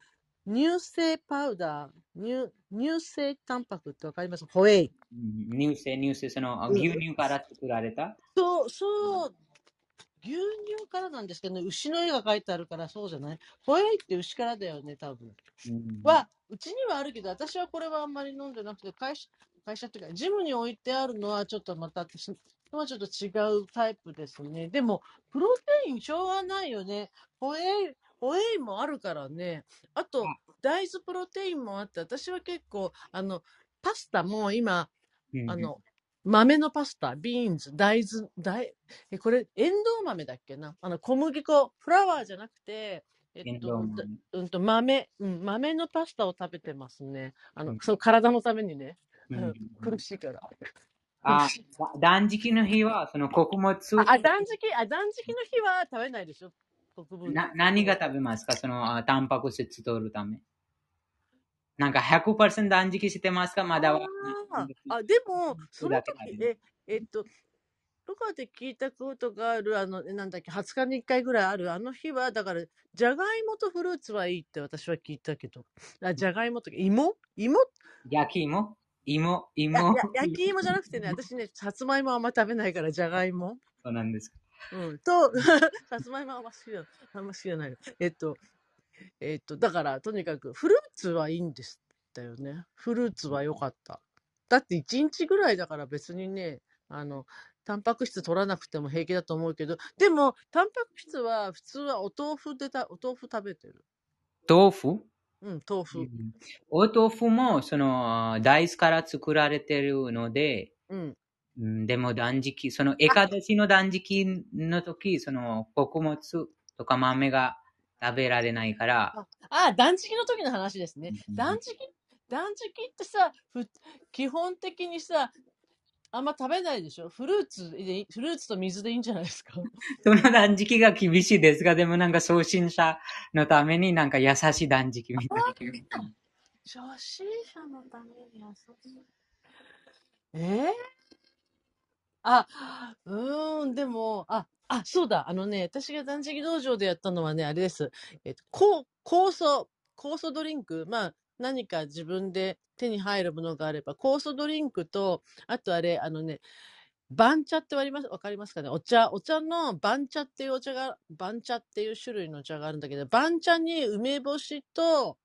乳製パウダー、乳、乳製タンパクってわかります？ホエイ。うん。乳製、乳製、その、うん。牛乳から作られた？そう、そう、牛乳からなんですけどね、牛の絵が描いてあるからそうじゃない？ホエイって牛からだよね、多分。うん。は、うちにはあるけど、私はこれはあんまり飲んでなくて、会社、会社っていうか、ジムに置いてあるのはちょっとまた私のはちょっと違うタイプですね。でも、プロテインしょうがないよね。ホエイ、ホエイもあるからね。あと、大豆プロテインもあって、私は結構、あの、パスタも今、うんあの、豆のパスタ、ビーンズ、大豆、大、え、これ、エンドウ豆だっけな？あの、小麦粉、フラワーじゃなくて、えっと、うんと、豆、うん、豆のパスタを食べてますね。あの、うんそう、体のためにね。苦しいから。あ、だ断食の日は、その穀物、あ、あ断食、あ、断食の日は食べないでしょ？国分。な何が食べますか？その、あタンパク質取るため。なんか100%断食してますか？まだは。あでも、その時、え、えっと、とかで聞いたことがある、あの、えなんだっけ、20日に1回ぐらいある、あの日は、だから、じゃがいもとフルーツはいいって私は聞いたけど、あじゃがいもとか、芋？芋？焼き芋？芋芋焼き芋じゃなくてね、私ね、さつまいもあんま食べないから、じゃがいも。そうなんですか。うん。と、さつまいもあんま好きじゃあんま好きじゃないの。えっと、えっと、だから、とにかく、フルーツはいいんですだよね。フルーツは良かった。だって1日ぐらいだから別にね、あの、タンパク質取らなくても平気だと思うけど、でも、タンパク質は普通はお豆腐でた、お豆腐食べてる。豆腐？うん、豆腐。お豆腐も、その、大豆から作られてるので、うん。うんでも断食、その、エカダシの断食の時、その、穀物とか豆が食べられないから、あ、あ断食の時の話ですね。うん断食、断食ってさ、ふ基本的にさ、あんま食べないでしょ？フルーツでいい、フルーツと水でいいんじゃないですか？その断食が厳しいですが、でもなんか初心者のためになんか優しい断食みたいな。初心者のために遊ぶ。えー、あ、うーん、でも、あ、あ、そうだ、あのね、私が断食道場でやったのはね、あれです。えっと、酵素、酵素ドリンク、まあ、何か自分で手に入るものがあれば、酵素ドリンクと、あとあれ、あのね、番茶ってわりますわかりますかね？お茶、お茶の番茶っていうお茶が、番茶っていう種類のお茶があるんだけど、番茶に梅干しと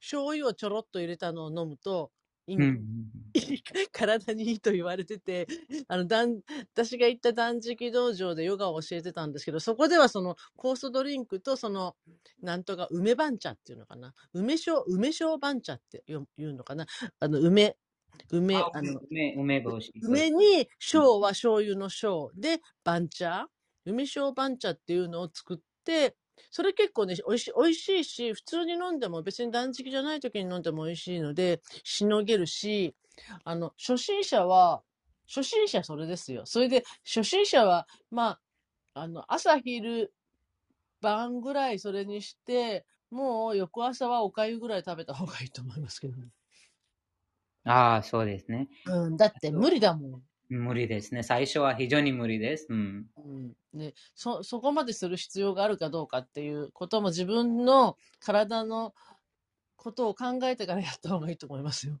醤油をちょろっと入れたのを飲むと、いいうん体にいいと言われてて、あの、断私が行った断食道場でヨガを教えてたんですけど、そこではその酵素ドリンクとその、なんとか梅番茶っていうのかな。梅酒、梅酒番茶って言うのかな。あの、梅、梅、ああの、梅、梅干し。梅に醤は醤油の醤で番茶梅醤番茶っていうのを作ってそれ結構ね美味しい美味しいし普通に飲んでも別に断食じゃない時に飲んでも美味しいのでしのげるしあの初心者は初心者それですよそれで初心者はまああの朝昼晩ぐらいそれにしてもう翌朝はおかゆぐらい食べた方がいいと思いますけどね。ああ、そうですね。うん、だって無理だもん。無理ですね。最初は非常に無理です。うん。うんね、そ、そこまでする必要があるかどうかっていうことも自分の体のことを考えてからやった方がいいと思いますよ。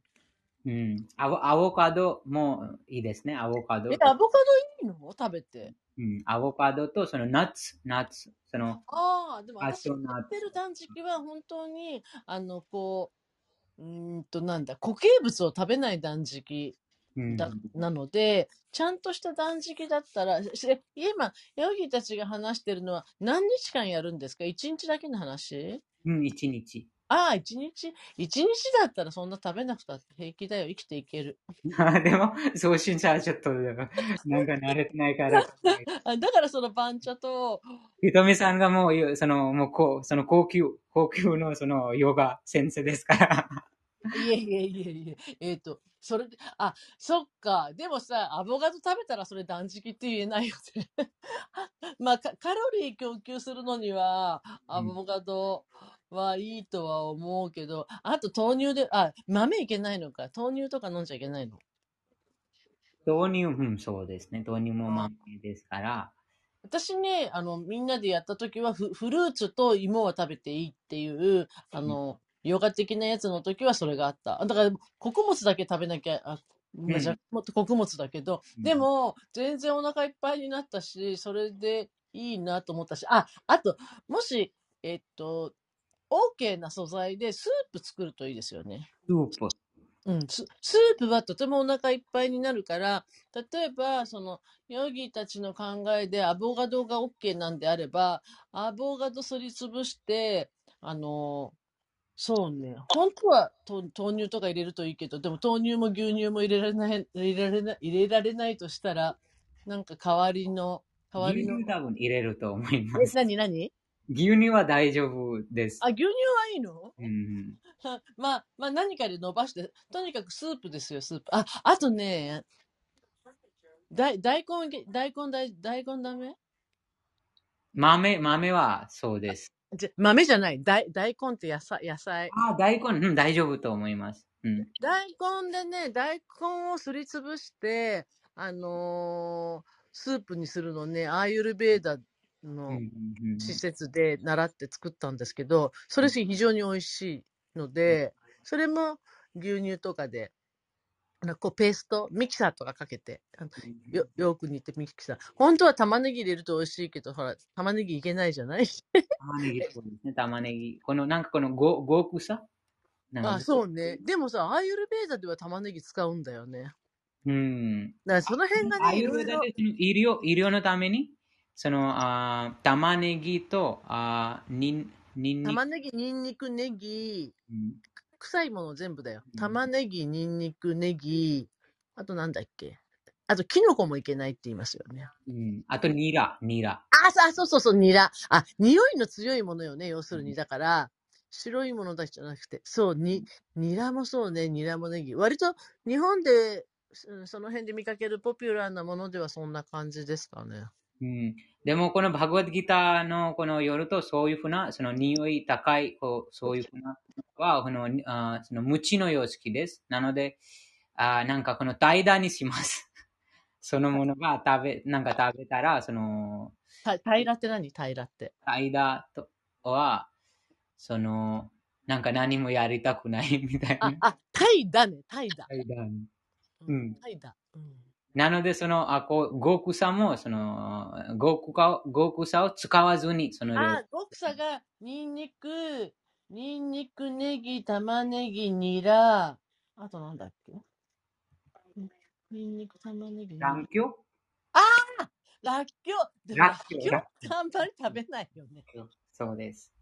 うん。アボアボカドもいいですね。アボカドえ、。アボカドいいの？食べて。うん。アボカドとそのナッツ、ナッツ。その、ああ、でもカ私がやってる断食は本当に、あの、こう、うーんと、なんだ、固形物を食べない断食うん。だ、なので、ちゃんとした断食だったら、し今、ヤギたちが話してるのは何日間やるんですか？一日だけの話？うん、一日。ああ、一日？一日だったらそんな食べなくたって平気だよ。生きていける。でも、初心者はちょっと、なんか慣れてないから。あだからその番茶と、ひとみさんがもう、その、もうこう、その高級、高級のそのヨガ先生ですから。いえいえいえいえ、えっ、と、それで、あ、そっか。でもさ、アボカド食べたらそれ断食って言えないよね。まあカ、カロリー供給するのには、アボカドはいいとは思うけど、あと豆乳で、あ、豆いけないのか。豆乳とか飲んじゃいけないの？豆乳、うん、そうですね。豆乳も豆ですから。私ね、あの、みんなでやった時はフ、フルーツと芋は食べていいっていう、あの、ヨガ的なやつの時はそれがあった。だから、穀物だけ食べなきゃ、あまあ、じゃもっと穀物だけど、うんでも、全然お腹いっぱいになったし、それでいいなと思ったし、あ、あと、もし、えっと、OK な素材でスープ作るといいですよね。スープ。うん、ススープはとてもお腹いっぱいになるから、例えば、その、ヨギたちの考えでアボカドが OK なんであれば、アボカドすりつぶして、あの、そうね、本当はと豆乳とか入れるといいけど、でも豆乳も牛乳も入れられない、入れられない、入れられないとしたら、なんか代わりの、代わ牛りの。乳多分入れると思いまえ、す。何何？牛乳は大丈夫ですあ、。牛乳はいいの？うん。まあ、まあ何かで伸ばして、とにかくスープですよ、スープ。あ、あとね、大大根げ、大根大、大根ダメ？豆、豆はそうです。じゃ豆じゃない。大、大根って野菜、野菜。あ、大根、うん、大丈夫と思います。うん。大根でね、大根をすりつぶして、あのースープにするのね、アーユルベーダうんの施設で習って作ったんですけど、それ非常に美味しいので、それも牛乳とかで、なんかこうペースト、ミキサーとかかけて、あのよよく煮てミキサー。本当は玉ねぎ入れると美味しいけど、ほら、玉ねぎいけないじゃない？玉ねぎ、そうですね、玉ねぎ。この、なんかこのご、極さ？なんかあ、そうね。でもさ、アーユルベーダでは玉ねぎ使うんだよね。うん。だからその辺がね、アイいろいろ。ルベダで医療医療のために、その、あー玉ねぎと、あーにん、にんにく玉ねぎ、ニンニク、ネギ、うん臭いもの全部だよう。ん玉ねぎ、ニンニク、ネギ、あとなんだっけ？あと、キノコもいけないって言いますよね。うん。あと、ニラ、ニラ。あ、そうそうそうニラ。あ、匂いの強いものよね、要するに。だから、白いものだけじゃなくて、そう、に、ニラもそうね、ニラもネギ。割と、日本で、うんその辺で見かけるポピュラーなものではそんな感じですかね。うん。でも、このバグワッドギターのこの夜とそういうふうな、その匂い高い、こうそういうふうな、は、この、あーその無知の様式です。なので、あーなんかこの怠惰にします。そのものが食べ、なんか食べたら、その、た平らって何？平らって。怠惰とは、その、なんか何もやりたくないみたいな、。ああ、怠惰ね、怠惰。怠惰にうん怠惰。うんなので、その、あ、こう、極さも、その、極さ極さを使わずに、その、あ、極さが、ニンニク、ニンニク、ネギ、玉ねぎ、ニラ、あとなんだっけ？ニンニク、玉ねぎ、ニラランキョらっきょう。でもららっっきょうきょうってあんまり食べないよね。そうです。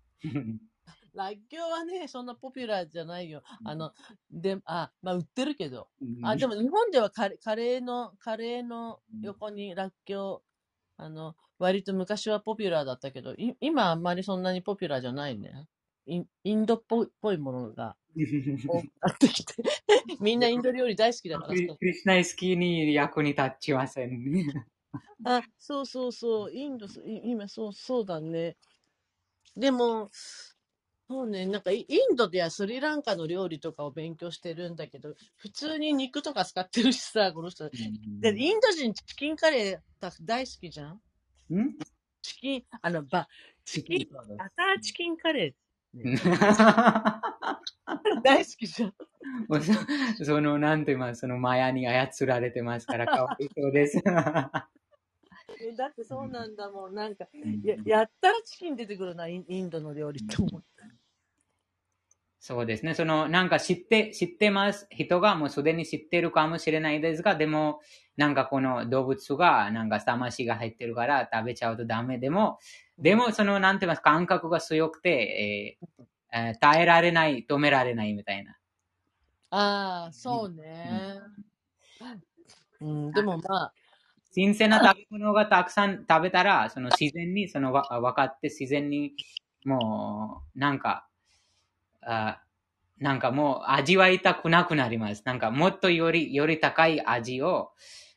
らっきょうはね、そんなポピュラーじゃないよ。あの、で、あ、まあ売ってるけど。あ、でも日本ではカレカレーの、カレーの横にらっきょう、あの、割と昔はポピュラーだったけど、い今あんまりそんなにポピュラーじゃないね。インインドっぽいっぽいものが 多くなってきて。みんなインド料理大好きだからクリクリシナイ好きに役に立ちませんね。あ、そうそうそう、インド、い今そう、そうだね。でも、そうね、なんかイインドではスリランカの料理とかを勉強してるんだけど、普通に肉とか使ってるしさ、この人。で、インド人チキンカレーだ大好きじゃん？ん？チキン、あの、ば、チキン、バターチキンカレー、ね、大好きじゃん。もうそその、なんて言いますそのマヤに操られてますから、かわいそうです。えだってそうなんだもん。なんか、ややったらチキン出てくるな、インドの料理って思う。そうですね。その、なんか知って、知ってます人がもうすでに知ってるかもしれないですが、でも、なんかこの動物が、なんか魂が入ってるから食べちゃうとダメ。でも、でも、その、なんて言います感覚が強くて、えーえー耐えられない、止められないみたいな。ああ、そうね。うん、でもまあ、新鮮な食べ物がたくさん食べたら、その自然に、そのわ分かって自然に、もう、なんか、あなんかもう味わいたくなくなります。なんかもっとより、より高い味を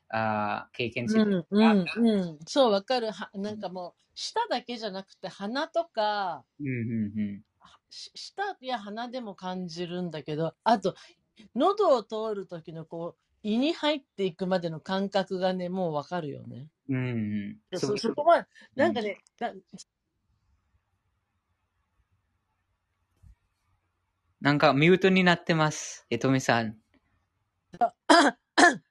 あ経験すうる。ん、うん、うん。そう、わかる。はなんかもう、舌だけじゃなくて、鼻とか、うんうんうんし舌や鼻でも感じるんだけど、あと、喉を通る時のこう、胃に入っていくまでの感覚がね、もうわかるよね。うんうんでそそこまで、なんかね、ななんかミュートになってます。えとみさん。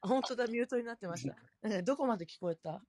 本当だ、ミュートになってました。えどこまで聞こえた？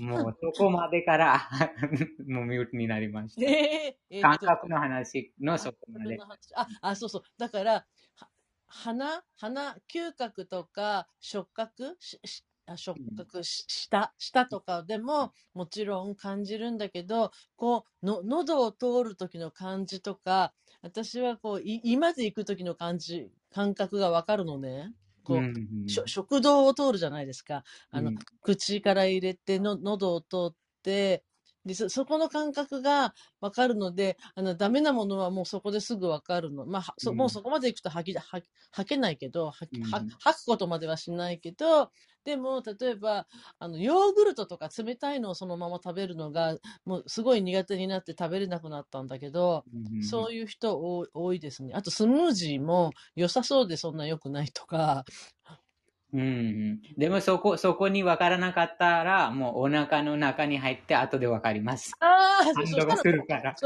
もうそこまでから もうミュートになりました。えーえー感覚の話のそこまで。あ、あ、そうそう。だから、は鼻、鼻、嗅覚とか触覚、ししあ触覚、し舌、舌とかでももちろん感じるんだけど、こう、の、喉を通る時の感じとか、私はこう、い胃まで行く時の感じ、感覚がわかるのね。こう、うんうん食道を通るじゃないですか。あの、うん口から入れての、喉を通って、で、そ、そこの感覚がわかるので、あの、ダメなものはもうそこですぐわかるの。まあ、はそ、うんもうそこまで行くと吐き、吐けないけど、吐き、うん吐吐くことまではしないけど、でも、例えば、あの、ヨーグルトとか冷たいのをそのまま食べるのが、もうすごい苦手になって食べれなくなったんだけど、うんそういう人多いですね。あと、スムージーも良さそうでそんな良くないとか、うんうん、でもそこ、そこに分からなかったら、もうお腹の中に入って後で分かります。ああ、そ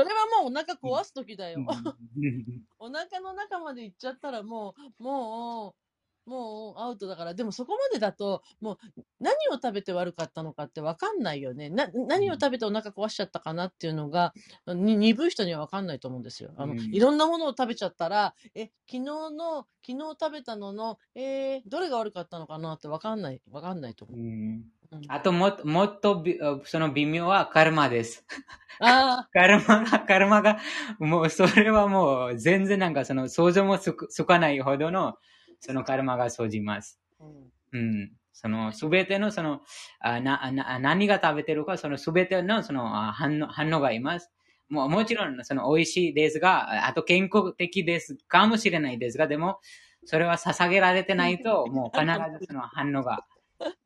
れはもうお腹壊す時だよ。うん お腹の中まで行っちゃったらもう、ももうアウトだから、でもそこまでだと、もう何を食べて悪かったのかってわかんないよね。な、何を食べてお腹壊しちゃったかなっていうのが、に鈍い人にはわかんないと思うんですよ。あの、うんいろんなものを食べちゃったら、え、昨日の、昨日食べたのの、えーどれが悪かったのかなってわかんない、わかんないと思う。うんうんあともっと、もっとびその微妙はカルマです。あ カルマが、カルマが、もうそれはもう全然なんかその想像もつかないほどのそのカルマが生じます。あ、うんうん。そのすべてのそのあなな何が食べてるか、そのすべてのそのあ反応反応がいます。もうもちろんその美味しいですが、あと健康的ですかもしれないですが、でもそれは捧げられてないと、もう必ずその反応が。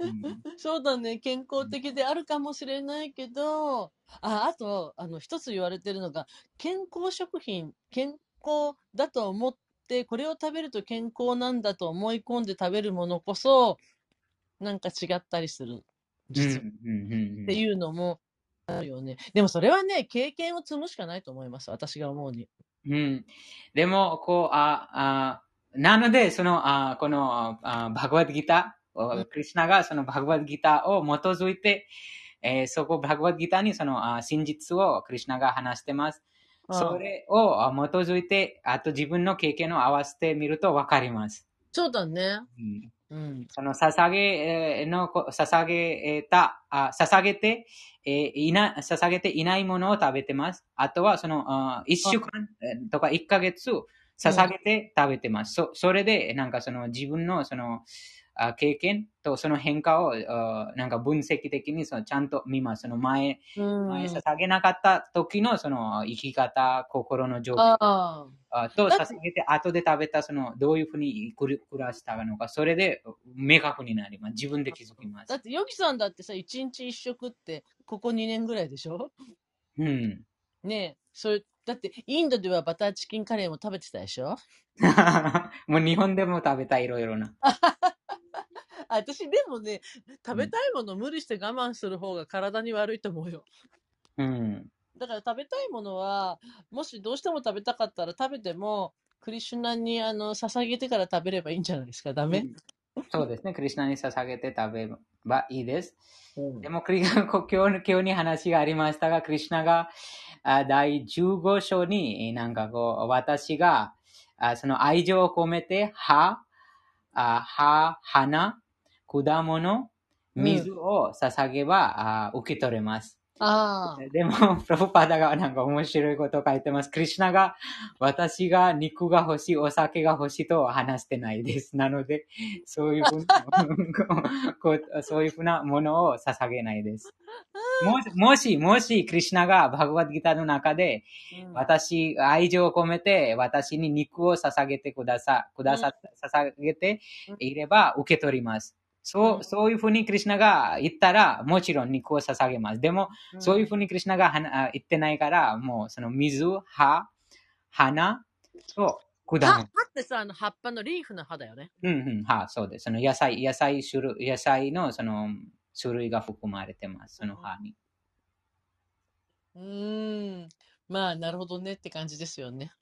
うん そうだね。健康的であるかもしれないけど、あ、あと、あの、一つ言われてるのが、健康食品、健康だと思って、これを食べると健康なんだと思い込んで食べるものこそ、なんか違ったりする。うん実は。っていうのもあるよね。でもそれはね、経験を積むしかないと思います。私が思うに。うん。でも、こう、あ、あ、なので、その、あこの、あバグワッドギター、クリスナがそのバグワッドギターを基づいて、えーそこ、バグワッドギターにそのあ真実をクリスナが話してます。それをあ基づいて、あと自分の経験を合わせてみるとわかります。そうだね。うんうん。その捧げえーの、こ捧げた、あ捧げて、えーいな、捧げていないものを食べてます。あとは、その、あ一週間えーとか一ヶ月、捧げて食べてます。そそれで、なんかその自分のその、あ経験？とその変化を、あなんか分析的にそのちゃんと見ます。その前、うん。前捧げなかった時のその生き方、心の状況。と、捧げて、後で食べた、その、どういうふうに暮らしたのか、それで明確になります。自分で気づきますだっ。て、ヨギさんだってさ、一日一食って、ここ2年ぐらいでしょ？うん。ねえ、それ、だって、インドではバターチキンカレーも食べてたでしょ？もう日本でも食べたいろいろな。あ 私、でもね、食べたいもの無理して我慢する方が体に悪いと思うよ。うん。だから食べたいものは、もしどうしても食べたかったら食べても、クリシュナにあの捧げてから食べればいいんじゃないですか？ダメ、そうですね。クリスナに捧げて食べればいいです。うんでも、クリ今日今日に話がありましたが、クリスナがあ第15章に、なんかこう、私があその愛情を込めて、歯、あ歯、花、果物、水を捧げば、あ受け取れます。ああ。でも、プロフパダがなんか面白いことを書いてます。クリシュナが、私が肉が欲しい、お酒が欲しいとは話してないです。なので、そういうふうそういうふうなものを捧げないです。もし、もし、もし、クリシュナがバグワッドギターの中で、うん私、愛情を込めて、私に肉を捧げてくださ、くださ、捧げていれば受け取ります。そうう、んそういうふうにクリシュナが言ったら、もちろん肉を捧げます。でも、そういうふうにクリシュナがは言ってないから、もうその水、葉、花と果葉葉物。ってさ、あの葉っぱのリーフの葉だよね。うんうん、葉、そうです。その野菜、野菜種類、野菜のその種類が含まれてます。その葉に。うーん。まあ、なるほどねって感じですよね。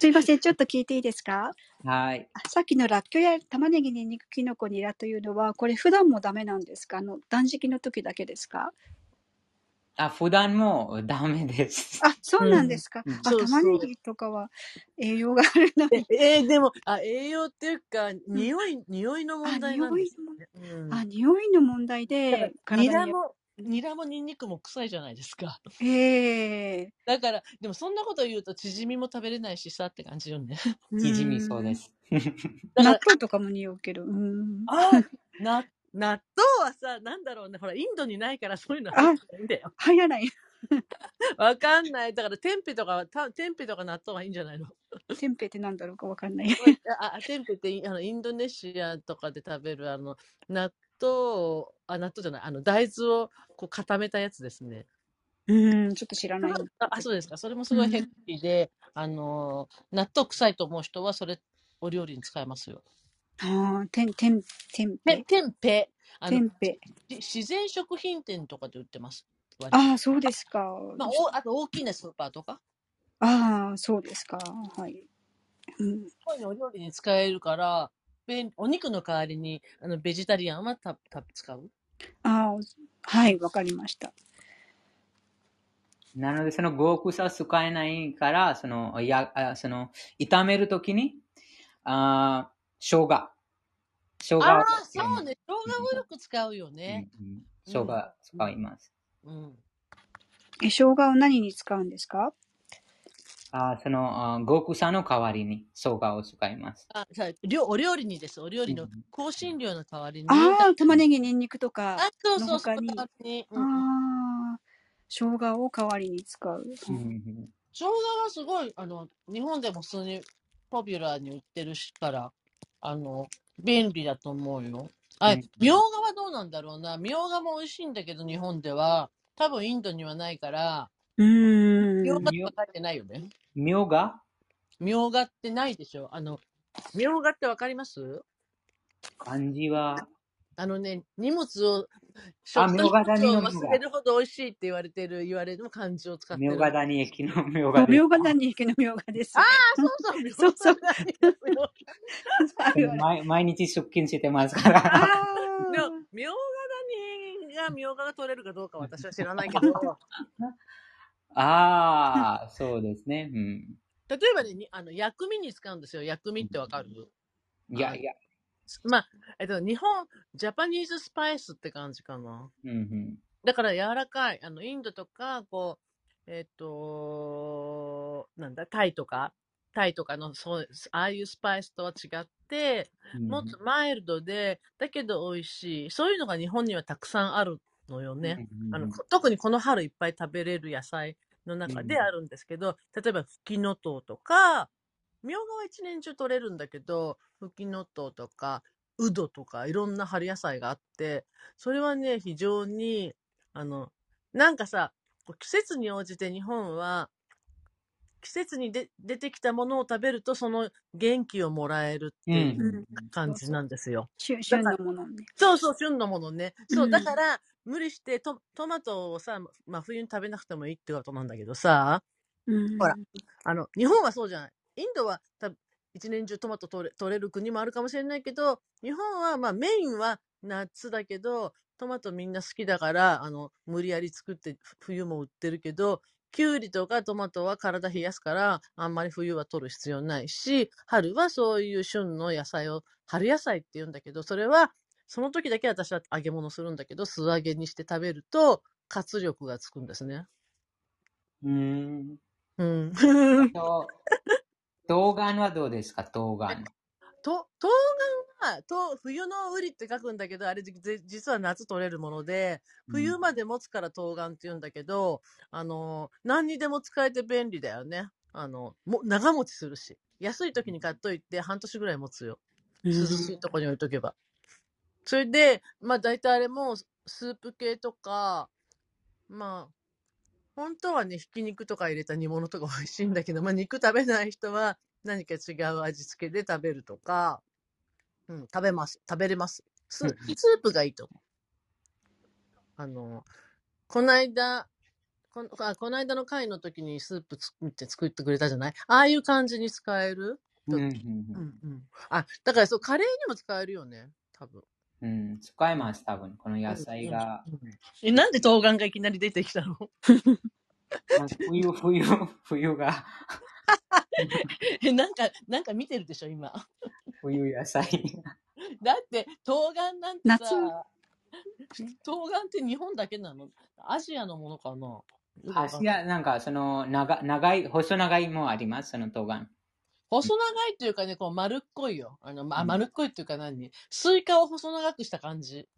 すいません、ちょっと聞いていいですか？うんはい。あさっきのラッキョや玉ねぎ、にんにく、きのこ、ニラというのは、これ普段もダメなんですか？あの、断食の時だけですか？あ、普段もダメです。あ、そうなんですか？うんあ、そうそう玉ねぎとかは栄養があるのに。えーでも、あ、栄養っていうか、匂い、匂いの問題なんですよね。うんあ、匂いの問題だからで、体に。ニラも、ニラもニンニクも臭いじゃないですか。ええだから、でもそんなこと言うと、チヂミも食べれないしさって感じよね。チヂミそうで。す。だ納から、豆とかも匂うけど。うん。あな、納豆はさ、なんだろうね。ほら、インドにないからそういうの入ってないんだよ。流行らない。わかんない。だから、テンペとかは、たテンペとか納豆はいいんじゃないの？テンペってなんだろうかわかんない。あ、あテンペってイあのインドネシアとかで食べるあの納豆を、あ、納豆じゃない、あの大豆をこう固めたやつですね。うん、ちょっと知らない。あ、あそうですか。それもすごいヘルシーで、あの、納豆臭いと思う人はそれお料理に使えますよ。ああ、テン、テン、テンで、ペ。テンペ、あのテンペ。し自然食品店とかで売ってます。ああ、そうですか。まあ、おあと大きなスーパーとか。ああ、そうですか。はい。うん。こういうのお料理に使えるから、便お肉の代わりにあのベジタリアンはたた使う？ああ、はい、わかりました。なので、その極草使えないから、その、や、あその、炒めるときに、あー生姜。生姜をああ、そうね。生姜をよく使うよね。うんうん生姜使います。うん。え、生姜を何に使うんですか？あーその、あー極草の代わりに生姜を使います。あ、さ料お料理にです。お料理のうん香辛料の代わりに。ああ、玉ねぎ、ニンニクとか。あ、そうそうそう。の他うんあ、生姜を代わりに使う。うんうん生姜はすごい、あの、日本でも普通にポピュラーに売ってるしから、あの、便利だと思うよ。あ、うんみょうがはどうなんだろうな。みょうがも美味しいんだけど、日本では。多分インドにはないから、うーん。みょうがって書いてないよね。みょうが？みょうがってないでしょ？あの、みょうがってわかります？漢字は、あのね、荷物を、あみょうが谷のを忘れるほど美味しいって言われてる、言われる漢字を使ってる。みょうが谷駅のみょうがです。みょうが何駅のみょうがです。あそうそう、みょそうそううが谷のみょうあるある毎毎日出勤してますから。あでもー、みょうが谷がみょうがが取れるかどうか私は知らないけど、ああ、そうですね。うん。例えばね、にあの薬味に使うんですよ。薬味ってわかる？いやいや。まあ、えっと、日本、ジャパニーズスパイスって感じかな。うんうん。だから柔らかい。あの、インドとか、こう、えっと、なんだ、タイとか、タイとかの、そう、ああいうスパイスとは違って、うんもっとマイルドで、だけど美味しい。そういうのが日本にはたくさんあるのよね。うんあの、特にこの春いっぱい食べれる野菜の中であるんですけど、例えば、フキノトウとか、みょうがは一年中取れるんだけど、フキノトウとか、ウドとか、いろんな春野菜があって、それはね、非常に、あの、なんかさ、こう季節に応じて日本は、季節にで出てきたものを食べると、その元気をもらえるっていううん感じなんですよ。旬旬のものね。そうそう、旬のものね。そうう、んだから、無理してトトマトをさ、まあ冬に食べなくてもいいってことなんだけどさ、うんほらあの、日本はそうじゃない。インドはた一年中トマト取れ取れる国もあるかもしれないけど、日本はまあメインは夏だけど、トマトみんな好きだから、あの、無理やり作ってふ冬も売ってるけど、キュウリとかトマトは体冷やすから、あんまり冬は取る必要ないし、春はそういう旬の野菜を、春野菜って言うんだけど、それは、その時だけ私は揚げ物するんだけど、素揚げにして食べると活力がつくんですね。うん。うん。と、冬瓜はどうですか？冬瓜。と、冬瓜は、と、冬のウリって書くんだけど、あれ実は夏取れるもので、冬まで持つから冬瓜って言うんだけど、あの、何にでも使えて便利だよね。あの、も、長持ちするし。安い時に買っといて半年ぐらい持つよ。涼しいとこに置いとけば。それで、まあ大体あれも、スープ系とか、まあ、本当はね、ひき肉とか入れた煮物とか美味しいんだけど、まあ肉食べない人は何か違う味付けで食べるとか、うん、食べます。食べれます。スうんスープがいいと思う。あの、こないだ、このあこの間の会の時にスープ作って作ってくれたじゃない？ああいう感じに使える？うんうんうんうん。あ、だからそう、カレーにも使えるよね。多分。うんうん使います、多分。この野菜が。え、なんで冬瓜がいきなり出てきたの？冬、冬、冬が、え、なんか、なんか見てるでしょ、今。冬野菜。だって、冬瓜なんて夏さ、冬瓜って日本だけなの？アジアのものかな？足や、なんか、その、長長い、細長いもあります、その冬瓜。細長いっていうかね、こう丸っこいよ。あの、ま丸っこいっていうか何？スイカを細長くした感じ。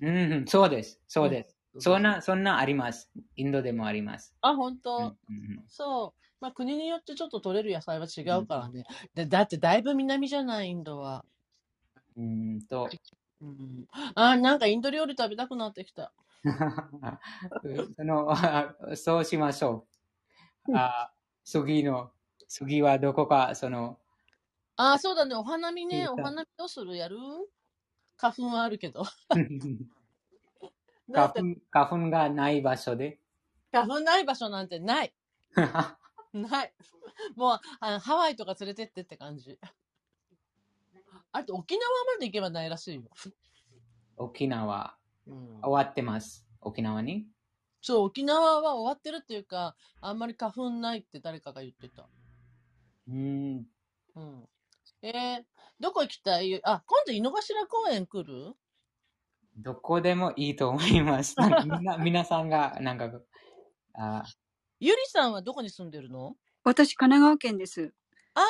うんうん、そうです、そうです。そんな。な、そんなあります。インドでもあります。あ、本当、うんうんそう。まあ、国によってちょっと取れる野菜は違うからね。でだってだいぶ南じゃない、インドは。うん、うんと、うん、あ、なんかインド料理食べたくなってきた。その、あそうしましょう。あ 次の、次はどこか、その、あ、そうだね。お花見ね。お花見どうする？やる？花粉はあるけど。花粉花粉がない場所で？花粉ない場所なんてない。ない。もう、あのハワイとか連れてってって感じ。あと、沖縄まで行けばないらしいよ。沖縄、うん、終わってます？沖縄に？そう、沖縄は終わってるっていうか、あんまり花粉ないって誰かが言ってた。うん。うん。えー、どこ行きたい？あ、今度井の頭公園来る？どこでもいいと思います。なんか みんな、皆さんが、なんか、あゆりさんはどこに住んでるの？私、神奈川県です。あ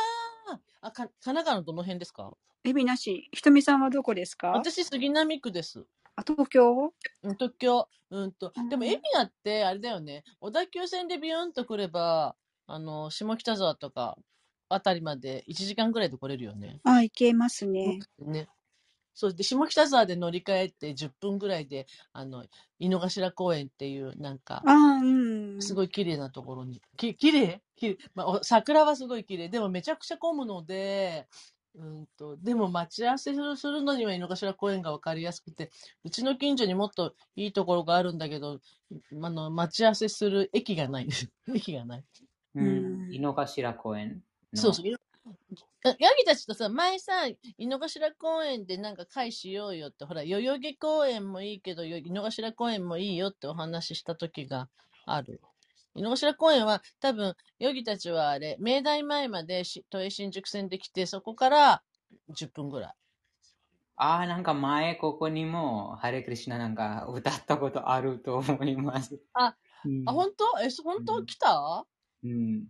ーあか、神奈川のどの辺ですか？海老名市。ひとみさんはどこですか？私、杉並区です。あ、東京？うん東京。うんとうん。でも、海老名って、あれだよね。小田急線でビューンと来れば、あの、下北沢とか、あたりまで1時間ぐらいで来れるよね。あ、行けますね。ね。そう。で、下北沢で乗り換えて10分ぐらいで、あの、井の頭公園っていう、なんか、あうん。すごい綺麗なところに。き、綺麗？綺麗まあ、お桜はすごい綺麗。でもめちゃくちゃ混むので、うんと、でも待ち合わせするするのには井の頭公園が分かりやすくて、うちの近所にもっといいところがあるんだけど、あの、待ち合わせする駅がない。駅がない。ううんん。井の頭公園のそうそう。ヤギたちとさ、前さ、井の頭公園でなんか会しようよって、ほら、代々木公園もいいけど、よ井の頭公園もいいよってお話しした時がある。井の頭公園は多分、ヨギたちはあれ、明大前までし都営新宿線で来て、そこから10分ぐらい。ああ、なんか前ここにも、ハレクリシナなんか歌ったことあると思います。あ、うんあ、本当？え、そ本当？うん来た？うん。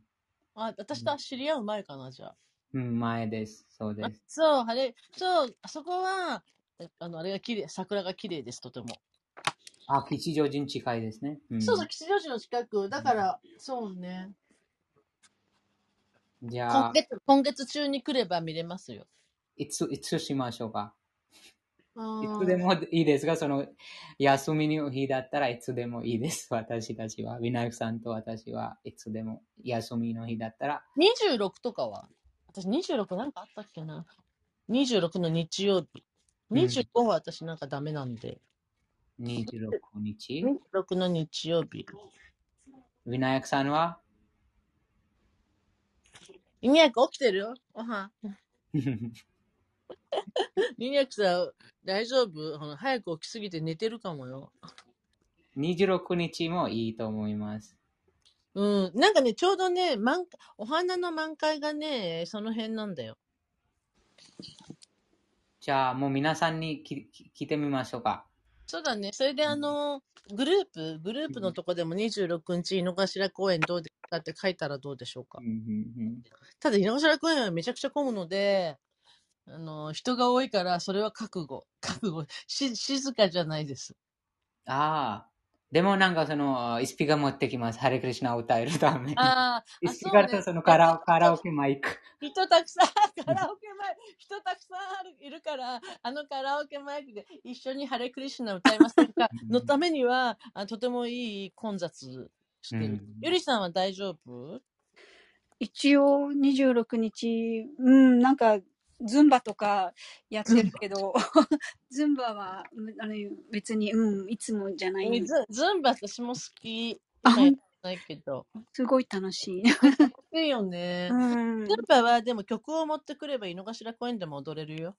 あ、私と知り合う前かな、じゃあ。うん、前です。そうであす。そう、あれ、そう、あそこは、えあの、あれが綺麗、桜が綺麗です、とても。あ、吉祥寺に近いですね。うん、そうそう、吉祥寺の近く。だから、そうね。じゃあ、今月、今月中に来れば見れますよ。いつ、いつしましょうか？いいつでもいいですが、その、休みの日だったらいつでもいいです。私たちは。ビナイクさんと私はいつでも休みの日だったら。26とかは私26なんかあったっけな ?26 の日曜日。25は私なんかダメなんで。26日？26の日曜日。ビナイクさんはリニアク起きてるよおはん。リニアクさん、大丈夫？ほら早く起きすぎて寝てるかもよ。26日もいいと思います。うん。なんかね、ちょうどね、満お花の満開がね、その辺なんだよ。じゃあ、もう皆さんにきき聞いてみましょうか。そうだね。それであの、グループ、グループのとこでも26日、井の頭公園どうですかって書いたらどうでしょうかうん。うんただ、井の頭公園はめちゃくちゃ混むので、あの、人が多いから、それは覚悟。覚悟。し、静かじゃないです。うん、ああ。でもなんかその、スピーカー持ってきます。ハレクリシナを歌えるために。ああ、あスピーカーとそのカラオカラオケマイク。人たくさん、カラオケマイク、人たくさんあるいるから、あのカラオケマイクで一緒にハレクリシナ歌いませんか？うんのためにはあ、とてもいい混雑してる。うんゆりさんは大丈夫？一応26日、うん、なんか、ズンバとかやってるけど、ズンバ は、うんあの別に、うん、いつもじゃない。ズズンバ私も好き。あ今やってないけど。すごい楽しい。いいよね。うんズン。バはでも曲を持ってくれば井の頭公園でも踊れるよ。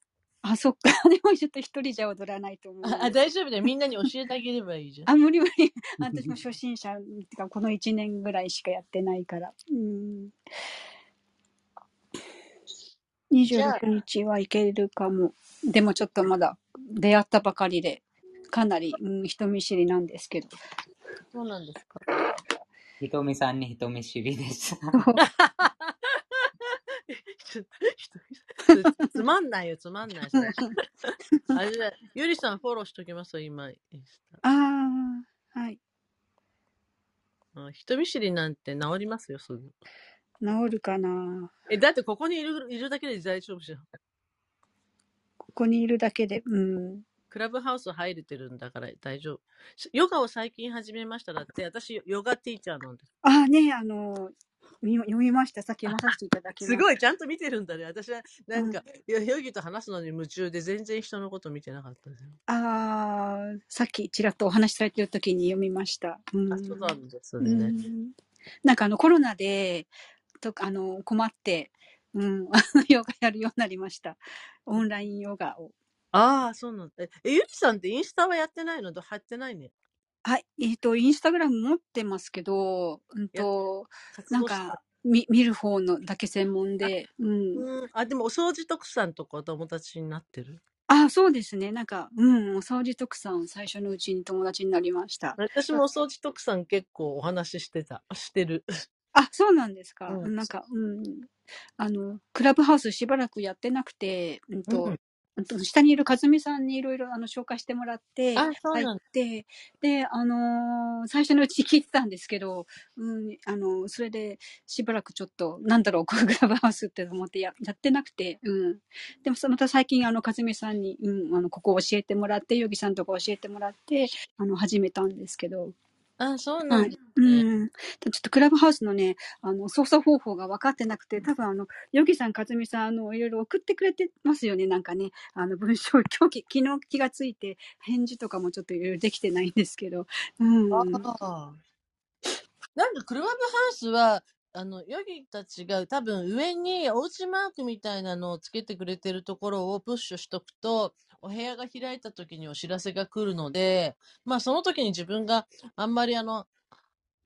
あ、そっか。でもちょっと一人じゃ踊らないと思う。ああ大丈夫だよ。みんなに教えてあげればいいじゃん。あ、無理無理。私も初心者、ってかこの1年ぐらいしかやってないから。うん。26日はいけるかも。でもちょっとまだ出会ったばかりで、かなり、うん、人見知りなんですけど。そうなんですか。ひとみさんに人見知りです。つまんないよ、つまんない。あれだ、ゆりさんフォローしときますよ、今。ああ、はい。うん人見知りなんて治りますよ、すぐ。治るかな。え、だってここにいるいるだけで大丈夫じゃん。ここにいるだけで、うん。クラブハウス入れてるんだから大丈夫。ヨガを最近始めましただって、私、ヨガティーチャーなんです。ああね、あの、み読みました。さっき読まさせていただきました。すごい、ちゃんと見てるんだね。私は、なんか、いやヨギと話すのに夢中で全然人のこと見てなかったですよ。ああ、さっきちらっとお話しされてる時に読みました。うん、あ、そうなんですうね。んなんかあのコロナで、とあの困って、うん、ヨガやるようになりました。オンラインヨガを。ああ、そうなんだ。え、えゆりさんってインスタはやってないの？入ってないね。はい、えっ、と、インスタグラム持ってますけど、うんと、なんか、み見る方のだけ専門で、うん。うん。あ、でもお掃除特産とかお友達になってる？あ、そうですね。なんか、うん、お掃除特産、最初のうちに友達になりました。私もお掃除特産結構お話ししてた。してる。あ、そうなんですか。うんなんか、うん。あの、クラブハウスしばらくやってなくて、うんと、うん下にいる和美さんにいろいろあの紹介してもらって、あそうなんだ入って、で、あのー最初のうち聞いてたんですけど、うん、あのそれでしばらくちょっと、なんだろう、クラブハウスって思ってややってなくて、うん。でも、そまた最近、あの、和美さんに、うん、あの、ここ教えてもらって、ヨギさんとか教えてもらって、あの、始めたんですけど、あ、そうなはいんだ。。うん。ちょっとクラブハウスのね、あの、操作方法が分かってなくて、多分あの、ヨギさん、かずみさん、あの、いろいろ送ってくれてますよね、なんかね。あの、文章、今日、昨日気がついて、返事とかもちょっといろいろできてないんですけど。うん。ああ。なんかクラブハウスは、あの、ヨギたちが多分上におうちマークみたいなのをつけてくれてるところをプッシュしとくと、お部屋が開いた時にお知らせが来るので、まあその時に自分があんまりあの、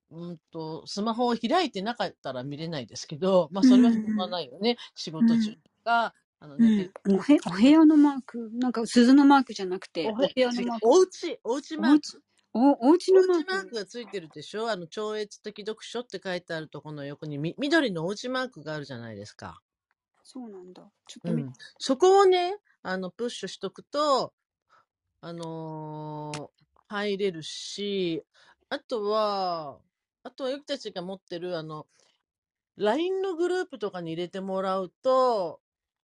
うんと、スマホを開いてなかったら見れないですけど、まあそれはしょうがないよね。仕事中とか、あの、うん。おへお部屋のマーク、なんか鈴のマークじゃなくて、お部屋のマーク。おうち、おうちマーク。おお家おうちのマーク。マークがついてるでしょ？あの、超越的読書って書いてあるところの横にみ緑のおうちマークがあるじゃないですか。そうなんだ。ちょっと見うん。そこをね、あの、プッシュしとくと、あのー入れるし、あとは、あとは、よきたちが持ってる、あの、LINE のグループとかに入れてもらうと、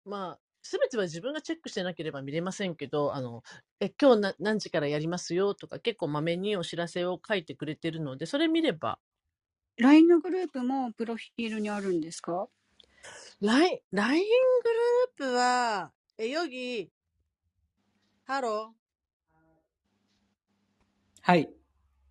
まあ、すべては自分がチェックしてなければ見れませんけど、あの、え、今日な何時からやりますよとか、結構まめにお知らせを書いてくれてるので、それ見れば、LINE のグループもプロフィールにあるんですか？LINE、LINE グループは、え、ヨギ、ハロはい。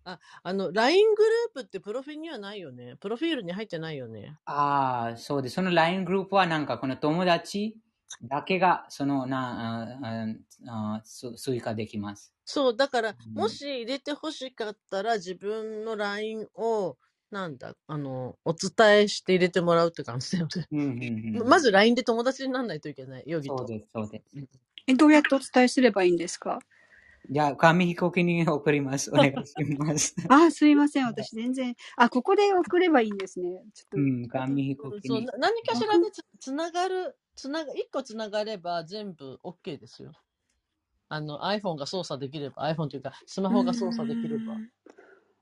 ーあの、LINE グループってプロフィールにはないよね。プロフィールに入ってないよね。ああ、そうです。その LINE グループはなんかこの友達だけがそのなあああす追加できます。そう、だから、うんもし入れて欲しかったら、自分の LINE を、なんだ、あの、お伝えして入れてもらうって感じだよね。うんうんうん、まず LINE で友達にならないといけない、ヨギと。そうです、そうです。え、どうやってお伝えすればいいんですか？じゃあ、紙飛行機に送ります。お願いします。あ、すいません。私全然。あ、ここで送ればいいんですね。ちょっと。うん、紙飛行機そう。何かしらでつつながる、つなが、一個つながれば全部 OK ですよ。あの、iPhone が操作できれば、iPhone というか、スマホが操作できればう。ん。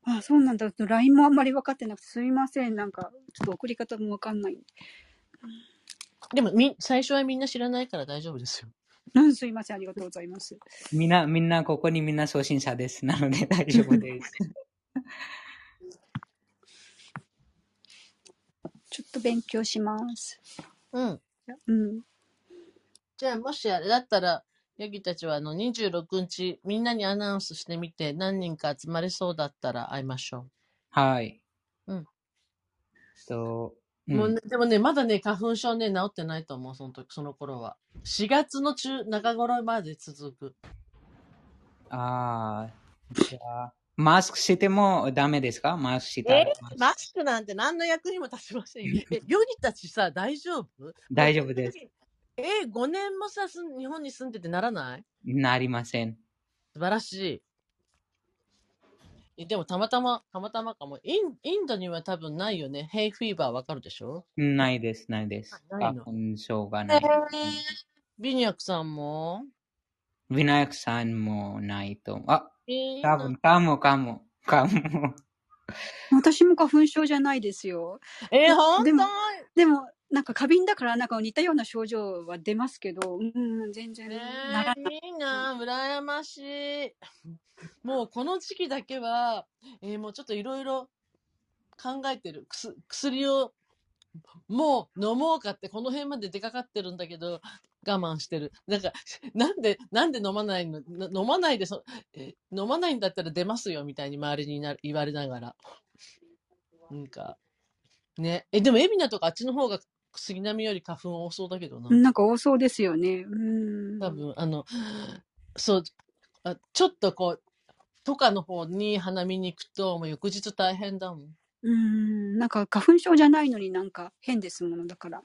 あ、そうなんだ。LINE もあんまり分かってなくて、すいません。なんか、ちょっと送り方も分かんない。でも、み、最初はみんな知らないから大丈夫ですよ。うん、すいません。ありがとうございます。みんな、みんな、ここにみんな初心者です。なので大丈夫です。ちょっと勉強します。うん。うん。じゃあ、もしあれだったら、ヤギたちはあの26日、みんなにアナウンスしてみて、何人か集まれそうだったら会いましょはい。うん。と、う。うんもうね、でもね、まだね、花粉症ね、治ってないと思う、その時、その頃は。4月の中、中頃まで続く。ああ、じゃあ、マスクしてもダメですか？マスクしたらえマスクなんて何の役にも立ちませんよ。え、ヨギたちさ、大丈夫？大丈夫です。え、5年もさ、すん日本に住んでてならない？なりません。素晴らしい。えでもたまたま、たまたまかも。インインドには多分ないよね。ヘイフィーバーわかるでしょ？ないです、ないです。花粉症がない。ビニャクさんも？ビナヤクさんもないと。あ、えー多分、かも、かも、かも。私も花粉症じゃないですよ。えー、ほんとでもでも、なんか過敏だから、なんか似たような症状は出ますけど、うん、全然ねならない。えいいな羨ましい。もうこの時期だけは、えーもうちょっといろいろ考えてる。薬をもう飲もうかってこの辺まで出かかってるんだけど、我慢してる。なんか、なんで、なんで飲まないの？飲まないでそ、え飲まないんだったら出ますよみたいに周りにな言われながら。なんか、ね。え、でも、海老名とかあっちの方が杉並より花粉多そうだけどな。なんか多そうですよね。うん。多分、あの、そう、あちょっとこう、とかの方に花見に行くと、もう翌日大変だもん。うん。なんか花粉症じゃないのになんか変ですものだから。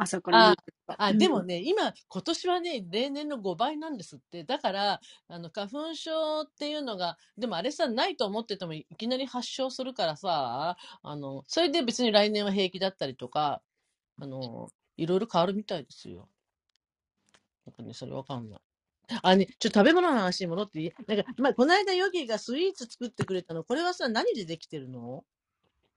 朝からあでもね、今、今年はね、例年の5倍なんですって。だから、あの、花粉症っていうのが、でもあれさ、ないと思っててもいきなり発症するからさ、あの、それで別に来年は平気だったりとか、あの、いろいろ変わるみたいですよ。なんかね、それわかんない。あ、ね、ちょっと食べ物の話に戻っていい？なんか、まあ、この間ヨギがスイーツ作ってくれたの、これはさ、何でできてるの？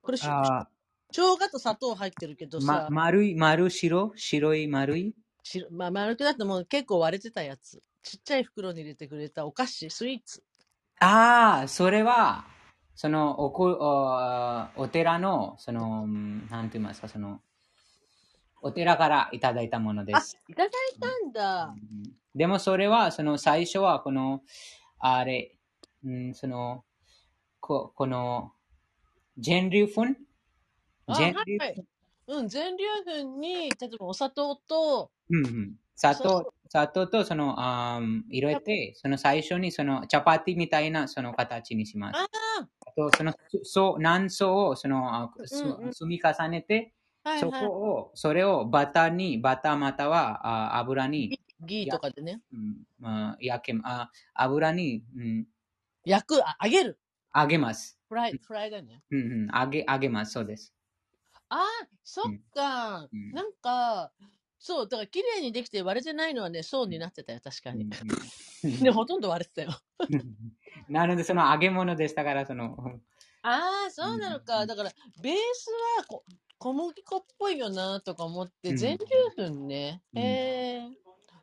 これし、あ生姜と砂糖入ってるけどーま、さ、丸い、丸白？白い丸い？しまあ、丸くなってもう結構割れてたやつ。ちっちゃい袋に入れてくれたお菓子、スイーツ。ああ、それは、その、おこ、おお寺の、その、うんなんて言いますか、その、お寺からいただいたものであす。、いただいたんだ。うんでもそれは、その最初は、この、あれ、うん、その、ここの、全粒粉あ、全粒はいはい。うん、全粒粉に、例えばお砂糖と、うんうん、砂そ糖、砂糖とその、あー入れて、その最初にそのチャパティみたいなその形にします。ああと、その層、何層をその、積み重ねて、そはいはい。こを、それをバターに、バターまたはあ油に、ギーとかでね。うんまあ、焼け、あ油に、うん、焼く、あ、揚げる。揚げます。フライ、フライだね。うんうん、揚げ、揚げます。そうです。ああ、そっか。うんなんか、そう、だから綺麗にできて割れてないのはね、層になってたよ、確かに。うん で、ほとんど割れてたよ。う んなので、その揚げ物でしたから、その、ああ、そうなのか。うんだから、ベースはこ小麦粉っぽいよなとか思って、うん全粒粉ね。うんえー、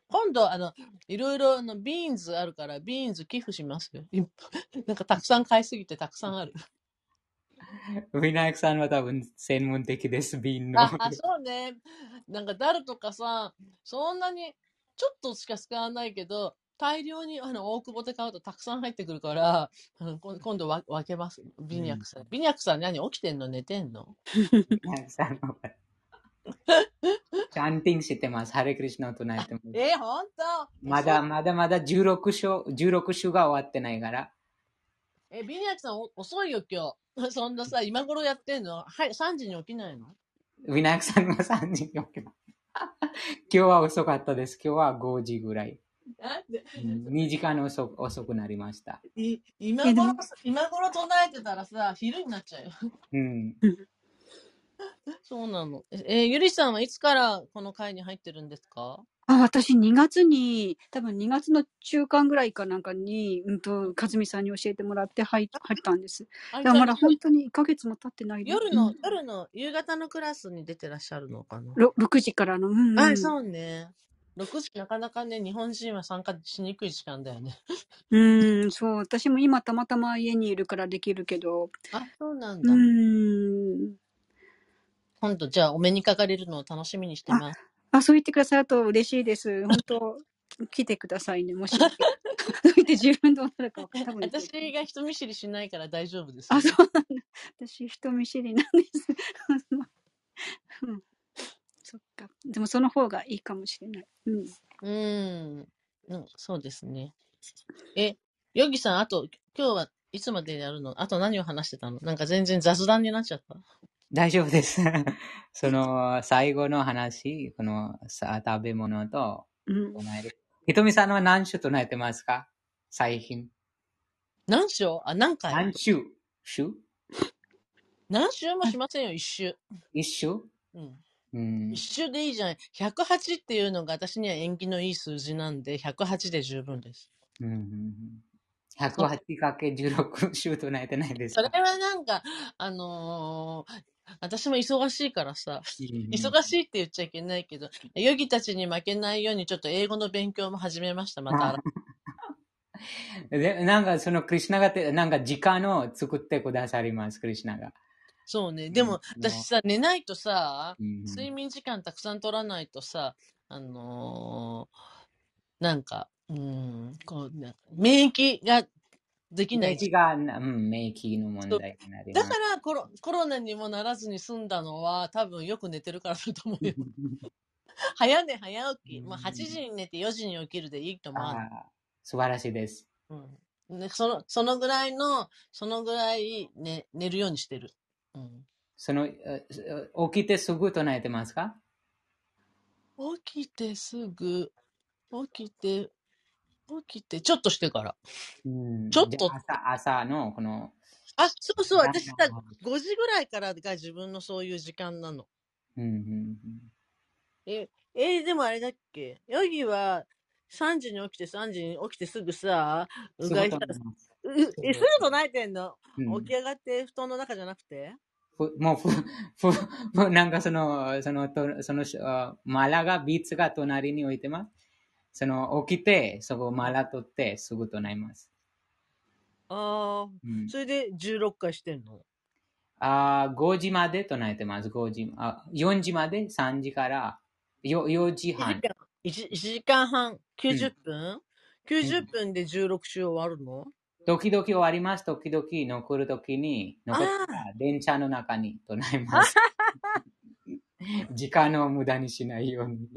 今度、あの、いろいろあの beans あるから、 beans 寄付しますよ。い なんかたくさん買いすぎてたくさんある。ウィナイクさんは多分専門的です、 bean の。あ、あそうね。なんかダルとかさ、そんなにちょっとしか使わないけど、大量にあの大久保で買うとたくさん入ってくるから、あのこ今度わ分けます。ビニャクさん。ビニャクさん何？起きてんの？寝てんの？ウィナイクさんのチ ャンティングしてます。ハレクリシナを唱えてます。えー、ほんと？まだまだまだ16章、16章が終わってないから。え、ビニャクさんお遅いよ今日。そんなさ、今頃やってんの？はい、3時に起きないの？ウィナイクさんは3時に起きます。今日は遅かったです。今日は5時ぐらい。なんで？2時間遅く遅くなりました。い今えでも頃、今頃唱えてたらさ、昼になっちゃうよ。うん。そうなの。え、ゆりさんはいつからこの会に入ってるんですか？あ、私2月に、多分2月の中間ぐらいかなんかに、うんと、かずみさんに教えてもらって入入ったんです。あだからまだ本当に1ヶ月も経ってない夜の、うん夜の夕方のクラスに出てらっしゃるのかな、ろ6時からの、うん、うん。あ、そうね。6時なかなかね、日本人は参加しにくい時間だよね。うん、そう。私も今たまたま家にいるからできるけど、あ、そうなんうだ。ん。今度じゃあお目にかかれるのを楽しみにしてます。あ、そう言ってくださると嬉しいです。本当来てくださいね、もし。そうて自分どうなるか多分。私が人見知りしないから大丈夫です。あ、そうなんだ。私、人見知りなんです。うん、そっか。でもその方がいいかもしれない。うん。うん。うん、そうですね。え、ヨギさん、あと、今日はいつまでやるの？あと何を話してたの？なんか全然雑談になっちゃった？大丈夫です。その最後の話、このさ食べ物とうん。唱える。ひとみさんは何種唱えてますか？最近。何週あ、何回？何種？種？何週もしませんよ、一周。一種？うん。うん一。周でいいじゃん。108っていうのが私には縁起のいい数字なんで、108で十分です。うんうんうん108かけ16種唱えてないですか？それはなんか、あのー私も忙しいからさ、うん忙しいって言っちゃいけないけど、ヨギたちに負けないようにちょっと英語の勉強も始めました、また。でなんかそのクリシナがて、なんか時間を作ってくださります、クリシナが。そうね。でも、うん私さ、寝ないとさ、うん睡眠時間たくさん取らないとさ、あのーなんか、うーん、こう、な免疫ができない免疫が、うん、免疫の問題になります。だからコロコロナにもならずに済んだのは多分よく寝てるからだと思うよ。早寝早起き。まあ8時に寝て4時に起きるでいいと思う。素晴らしいです。うん、ねそのそのぐらいの、そのぐらい、ね、寝るようにしてる。うん、その、え起きてすぐ唱えてますか？起きてすぐ、起きて、起きて、ちょっとしてから。うん。ちょっと。朝朝のこの、あ、そうそう、私さ、なんか5時ぐらいからが自分のそういう時間なの。うんうんえ、えーでもあれだっけ？ヨギは3時に起きて3時に起きてすぐさ、うん、うがいしたらえますぐ唱えてんの、うん起き上がって布団の中じゃなくて？ふもうふ、ふ、ふ、なんかその、その、とその、あマラが、ビーツが隣に置いてます。その、起きて、そこマラ取って、すぐ唱えます。ああ、うん、それで16回してんの？あー5時まで唱えてます。5時、あ4時まで、3時から、よ4時 ?1 半時。間、1, 時間半、90分、?90 分で16週終わるの？時々終わります。時々残るときに、残ったら電車の中に唱えます。時間を無駄にしないように。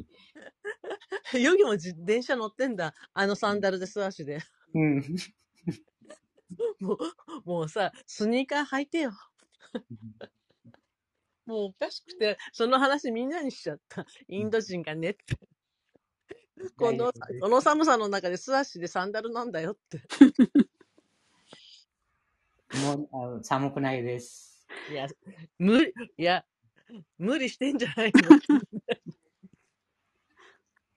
ヨギもじ電車乗ってんだ。あのサンダルで素足で。うん。もう、もうさ、スニーカー履いてよ。もうおかしくて、その話みんなにしちゃった。インド人がねって。この、この寒さの中で素足でサンダルなんだよって。もうあ寒くないです。いや、無理、いや、無理してんじゃないの。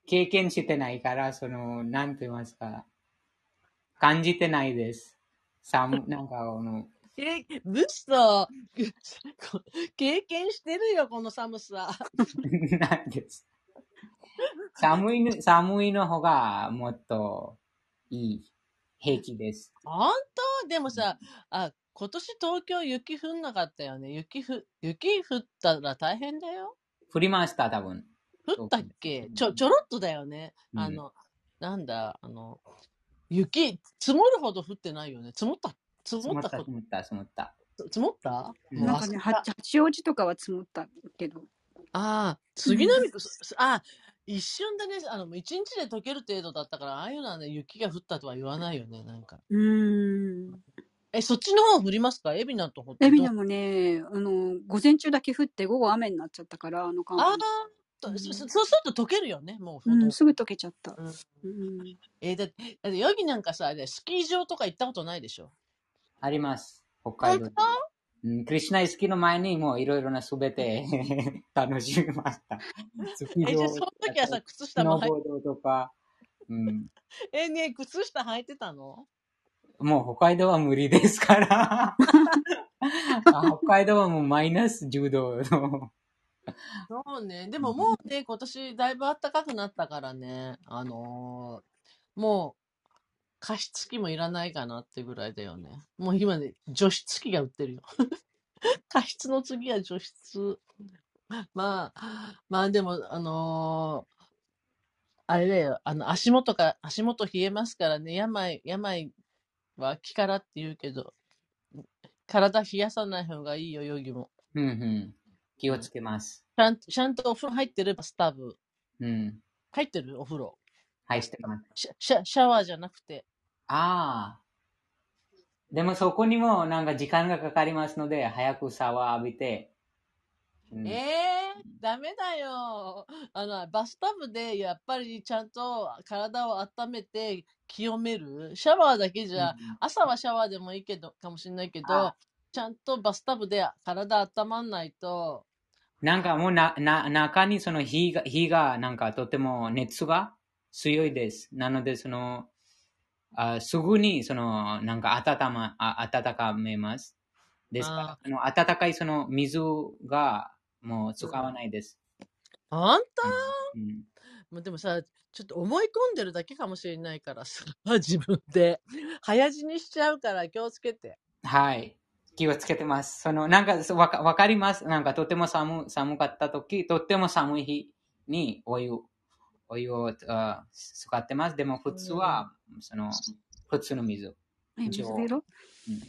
経験してないから、その、なんて言いますか。感じてないです。寒、なんか、あの、え、嘘 経験してるよ、この寒さ。なんです。寒いの、寒いの方がもっといい。平気です。本当？でもさ、あ、今年東京雪降んなかったよね。雪ふ、雪降ったら大変だよ。降りました、多分。降ったっけ？ちょ、ちょろっとだよね。うんあの、なんだ、あの、雪、積もるほど降ってないよね。積もった？積積もった積もった、積もった。積もった？なんかね、八八王子とかは積もったけど。ああ、杉並区、すあ、一瞬でね、あの、一日で溶ける程度だったから、ああいうのはね、雪が降ったとは言わないよね、なんか。うーん。え、そっちの方降りますか？海老名とほエビナもね、あの、午前中だけ降って午後雨になっちゃったから、あの関ああ東、とそそそうすると溶けるよね、もう。うん、すぐ溶けちゃった。うんうん。えーだって、だって、ヨギなんかさ、スキー場とか行ったことないでしょ？あります。北海道で。うん、クリシナイスキーの前にもういろいろなすべて 楽しみました。スキーえ、じゃあ場その時はさ、靴ス下も履いノーボードとか、うん、え、ねえ靴下履いてたの？もう北海道は無理ですから。あ北海道はもうマイナス10度の。そうね。でももうね、今年だいぶ暖かくなったからね、あのーもう、加湿器もいらないかなってぐらいだよね。もう今ね、除湿器が売ってるよ。加湿の次は除湿。まあ、まあでも、あのーあれだよ、あの、足元か、足元冷えますからね、病、病は気からって言うけど、体冷やさない方がいいよ、ヨギも。うんうん。気をつけます。ちゃんと、ちゃんとお風呂入ってればスタブ。うん。入ってる？お風呂。はい、してます。シャシャシャワーじゃなくて。ああ。でもそこにもなんか時間がかかりますので、早くシャワー浴びて。うんええー、ダメだよ。あの、バスタブでやっぱりちゃんと体を温めて清める。シャワーだけじゃ、朝はシャワーでもいいけど、かもしれないけどあ、ちゃんとバスタブで体温まんないと、なんかもうな、な、中にその火が、火がなんかとても熱が強いです。なのでその、あすぐにその、なんか温ま、あ温かめます。ですからあ、その温かいその水がもう使わないです。あんたうんもうでもさ、ちょっと思い込んでるだけかもしれないからさ、自分で。早死にしちゃうから気をつけて。はい。気をつけてます。その、なんか、わかわかります。なんか、とても寒寒かった時、とっても寒い日にお湯、お湯をあ使ってます。でも、普通は、その、普通の水。水色？うん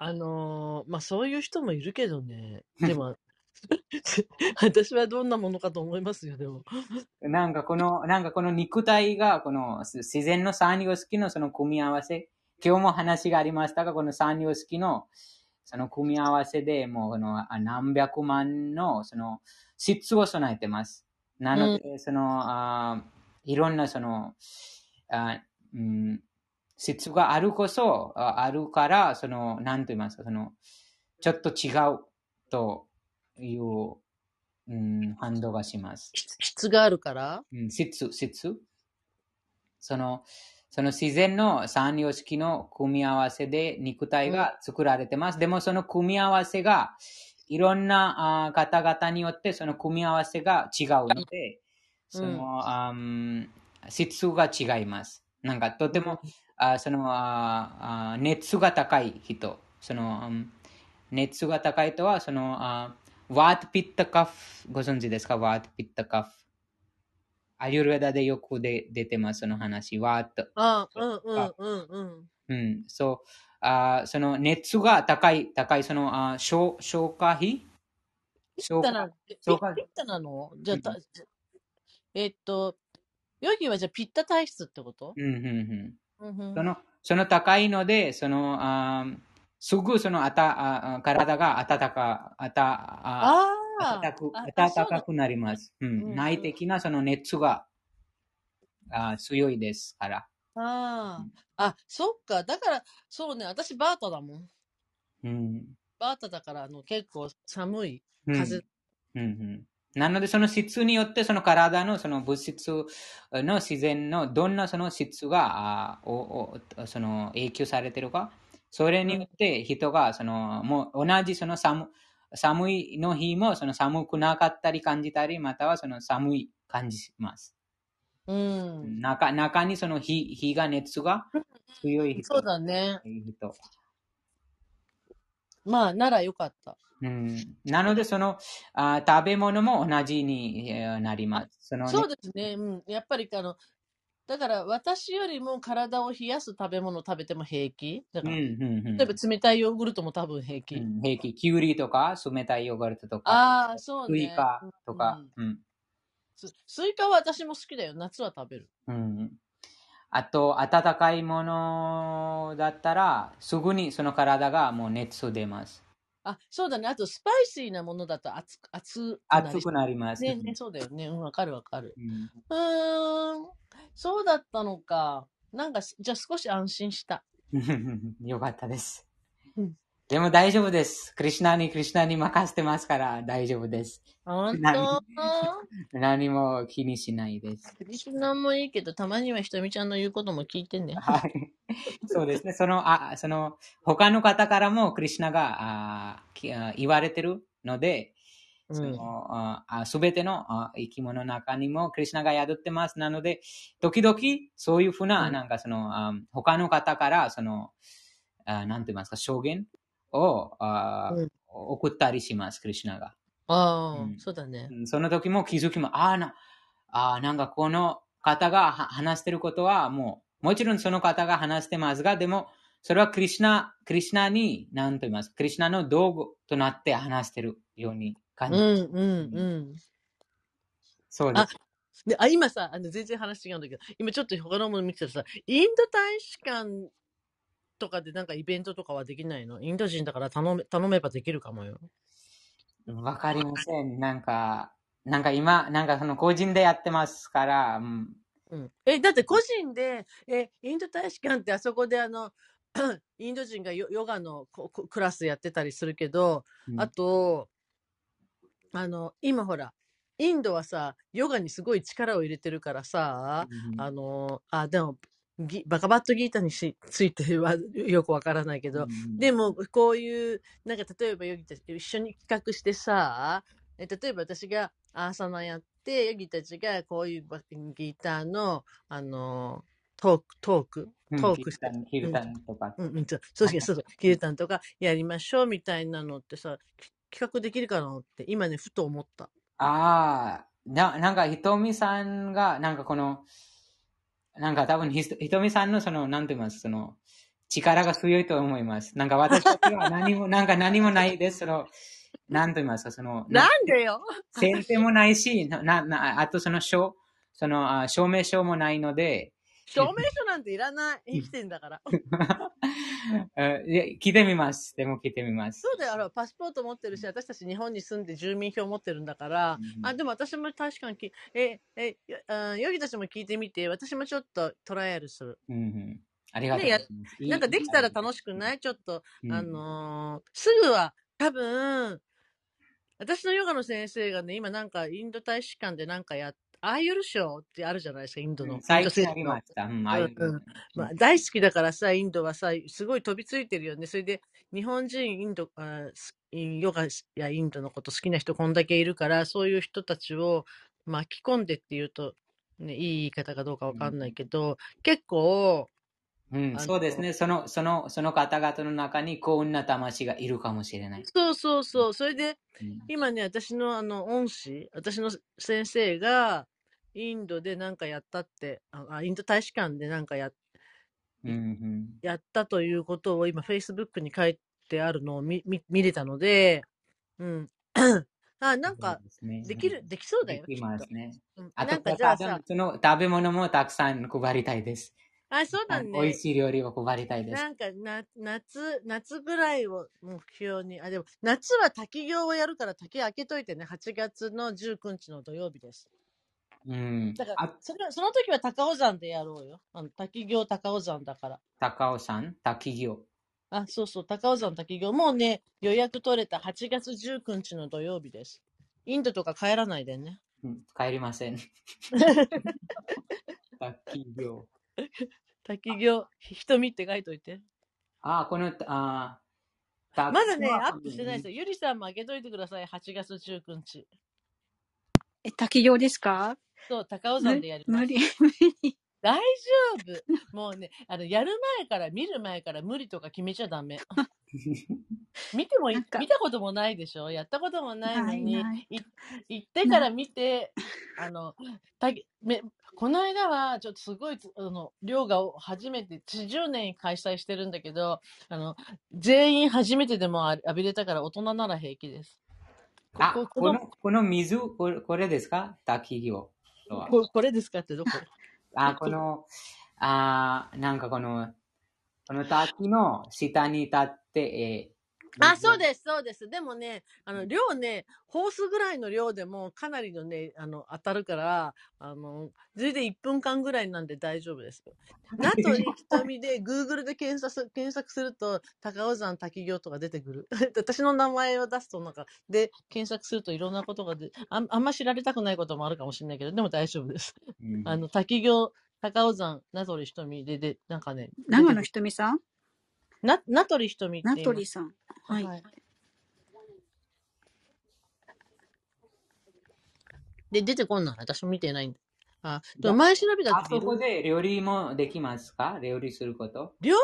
あのーまあ、そういう人もいるけどね。でも、私はどんなものかと思いますよ、でも。なんかこの、なんかこの肉体が、この自然の三様式のその組み合わせ、今日も話がありましたが、この三様式のその組み合わせでもうこのあ何百万のその質を備えてます。なので、その、あいろんなその、あうん、質があるこそ、ああるから、その、なんと言いますか、その、ちょっと違うという、うん、反動がします。質質があるから？うん、質、質。その、その自然の三様式の組み合わせで肉体が作られてます。でもその組み合わせが、いろんなあ方々によってその組み合わせが違うので、その、あん質が違います。なんかとても、あそのああ熱が高い人、その、うん熱が高い人は、その、あワートピッタカフ、ご存知ですか？ワートピッタカフ。アユルベダでよくで出てます、その話。ワート。あうんうんうんうん。うん、そう、あその熱が高い、高い、その、あ消消化費消化？ピッタな、ピ消化ピッタなの？じゃあ、うえっと、ヨギはじゃあピッタ体質ってこと？うん、うん、うん。うんうん。その、その高いので、その、あすぐそのあたあ体が温か、あた、ああ暖かくあ暖かくなります。ううん。ん、内的なその熱があ強いですから。ああ。あ、そっか。だから、そうね、私バータだもん。うん。バータだから、あの、結構寒いうん風。うんうんなので、その質によって、その体のその物質の自然のどんなその質があおおその影響されてるか、それによって人がそのもう同じその寒寒いの日もその寒くなかったり感じたり、またはその寒い感じます。うん。中中にその火火が熱が強い人。そうだね。人まあ、ならよかった。うん、なので、そのあ食べ物も同じにえーなります。そのねそうですね。うん。やっぱり、あの、だから私よりも体を冷やす食べ物を食べても平気？だから、うんうんうん例えば冷たいヨーグルトも多分平気。うん平気。キュウリとか、冷たいヨーグルトとか、ああ、そうね。スイカとか、うんススイカは私も好きだよ。夏は食べる。うんあと、温かいものだったら、すぐにその体がもう熱出ます。あ、そうだね。あと、スパイシーなものだと熱く、熱くなり熱くなります。ね、ね、そうだよね。うん、わかるわかる。うんうーん、そうだったのか。なんか、じゃあ少し安心した。よかったですうん。でも大丈夫です。クリシナに、クリシナに任せてますから大丈夫です。本何当？何も気にしないです。クリシュナもいいけど、たまにはひとみちゃんの言うことも聞いてね。はい。そうですね。その、あ、その、他の方からもクリシナがあ言われてるので、そうん。のすべてのあ生き物の中にもクリシナが宿ってます。なので、時々そういうふうな、うんなんかその、あ他の方から、その、あなんて言いますか、証言をあ、うん送ったりします、クリシナが。ああ、うんそうだね。うんその時も気づきも、ああ、な、あーなんかこの方がは話してることはもう、もちろんその方が話してますが、でも、それはクリシナ、クリシナに、なんと言いますクリシナの道具となって話してるように感じ。うんうんうん。そうです。であ今さあの、全然話違うんだけど、今ちょっと他のもの見てたらさ、インド大使館とかでなんかイベントとかはできないの？インド人だから頼め頼めばできるかもよ。わかりません。なんか、なんか今、なんかその個人でやってますから、うん、うん、え、だって個人で、え、インド大使館ってあそこであの、インド人がヨヨガのクラスやってたりするけど、うん。あと、あの、今ほら、インドはさ、ヨガにすごい力を入れてるからさ、うん。あの、あ、でも、ギバカバットギータにしついてはよくわからないけど、うんでも、こういう、なんか例えばヨギたち一緒に企画してさ、え例えば私がアーサナやって、ヨギたちがこういうバギターの、あの、トーク、トーク、うんトークして。キルタン、キルタンとか。うんうん、そうそうそうそう、キルタンとかやりましょうみたいなのってさ、き企画できるかなって、今ね、ふと思った。ああ、ななんか、ひとみさんが、なんかこの、なんか多分ひと、ひとみさんのその、なんて言います、その、力が強いと思います。なんか私たちは何も、なんか何もないです。その、なんと言いますか、その、なんでよ先生もないし、な、な、なあとその証、その、あ証明書もないので、証明書なんていらない。生きてんだから。え いや聞いてみます。でも聞いてみます。そうだよ、あのパスポート持ってるし、私たち日本に住んで住民票持ってるんだから、うんあ、でも私も確かにき、え、え、よあヨギたちも聞いてみて、私もちょっとトライアルする。うんうん。ありがとうございます。なんかできたら楽しくない？ちょっと、うんあのーすぐは、多分、私のヨガの先生がね、今なんかインド大使館でなんかやっ、アーユルショーってあるじゃないですか、インドの。最ありました。うん、ああいううんうんまあ、大好きだからさ、インドはさ、すごい飛びついてるよね。それで、日本人、インド、あすヨガやインドのこと好きな人こんだけいるから、そういう人たちを巻き込んでっていうと、ね、いい言い方かどうかわかんないけど、結構、うん、そうですね。その、その、その方々の中に幸運な魂がいるかもしれない。そうそうそう、それで、うん今ね、私のあの、恩師、私の先生が、インドでなんかやったって、ああインド大使館でなんかやうんうんやったということを今、Facebook に書いてあるのを見見見れたので、うん。あ、なんかできる、できそうだよ。できますね。あと、なんかじゃあその食べ物もたくさん配りたいです。あ、そうだあね。美味しい料理を配りたいです。なんかな、夏、夏ぐらいを目標に、あ、でも、夏は滝行をやるから滝開けといてね、8月の19日の土曜日です。うん。だからあ、それその時は高尾山でやろうよ。あの滝行高尾山だから。高尾山、滝行。あ、そうそう、高尾山滝行。もうね、予約取れた8月19日の土曜日です。インドとか帰らないでね。うん帰りません。滝行。滝行、ひ瞳って書いといて。あ、この、あ、た まだね、アップしてないですよ。ゆりさんも開けといてください。8月19日。え、滝行ですか？そう、高尾山でやります。無理、無理。大丈夫。もうね、あの、やる前から、見る前から無理とか決めちゃダメ。見てもいなんか見たこともないでしょ？やったこともないのに、ないないい行ってから見て、あの、ためこの間は、ちょっとすごい、あの、寮が初めて、40年開催してるんだけど、あの、全員初めてでも浴びれたから大人なら平気です。こあ、ここのこの、この水、これこれですか？滝行とは。ここれですかってどこ？あ、この、あ、なんかこの、この滝の下に立って、えーあ、そうです、そうです。でもね、あの、量ね、ホースぐらいの量でもかなりのね、あの、当たるから、あの、それで1分間ぐらいなんで大丈夫ですよ。名取瞳で、Google で検索検索すると、高尾山滝行とか出てくる。私の名前を出すと、なんか、で、検索するといろんなことがで、あんあんま知られたくないこともあるかもしれないけど、でも大丈夫です。うんあの、滝行、高尾山、名取瞳で、で、なんかね、長野出てひとみさん？な、名取瞳って名取さん。はい。はい。で、出てこんの？私も見てないんだ。あ、でも前調べたあそこ時、で料理もできますか？料理すること？料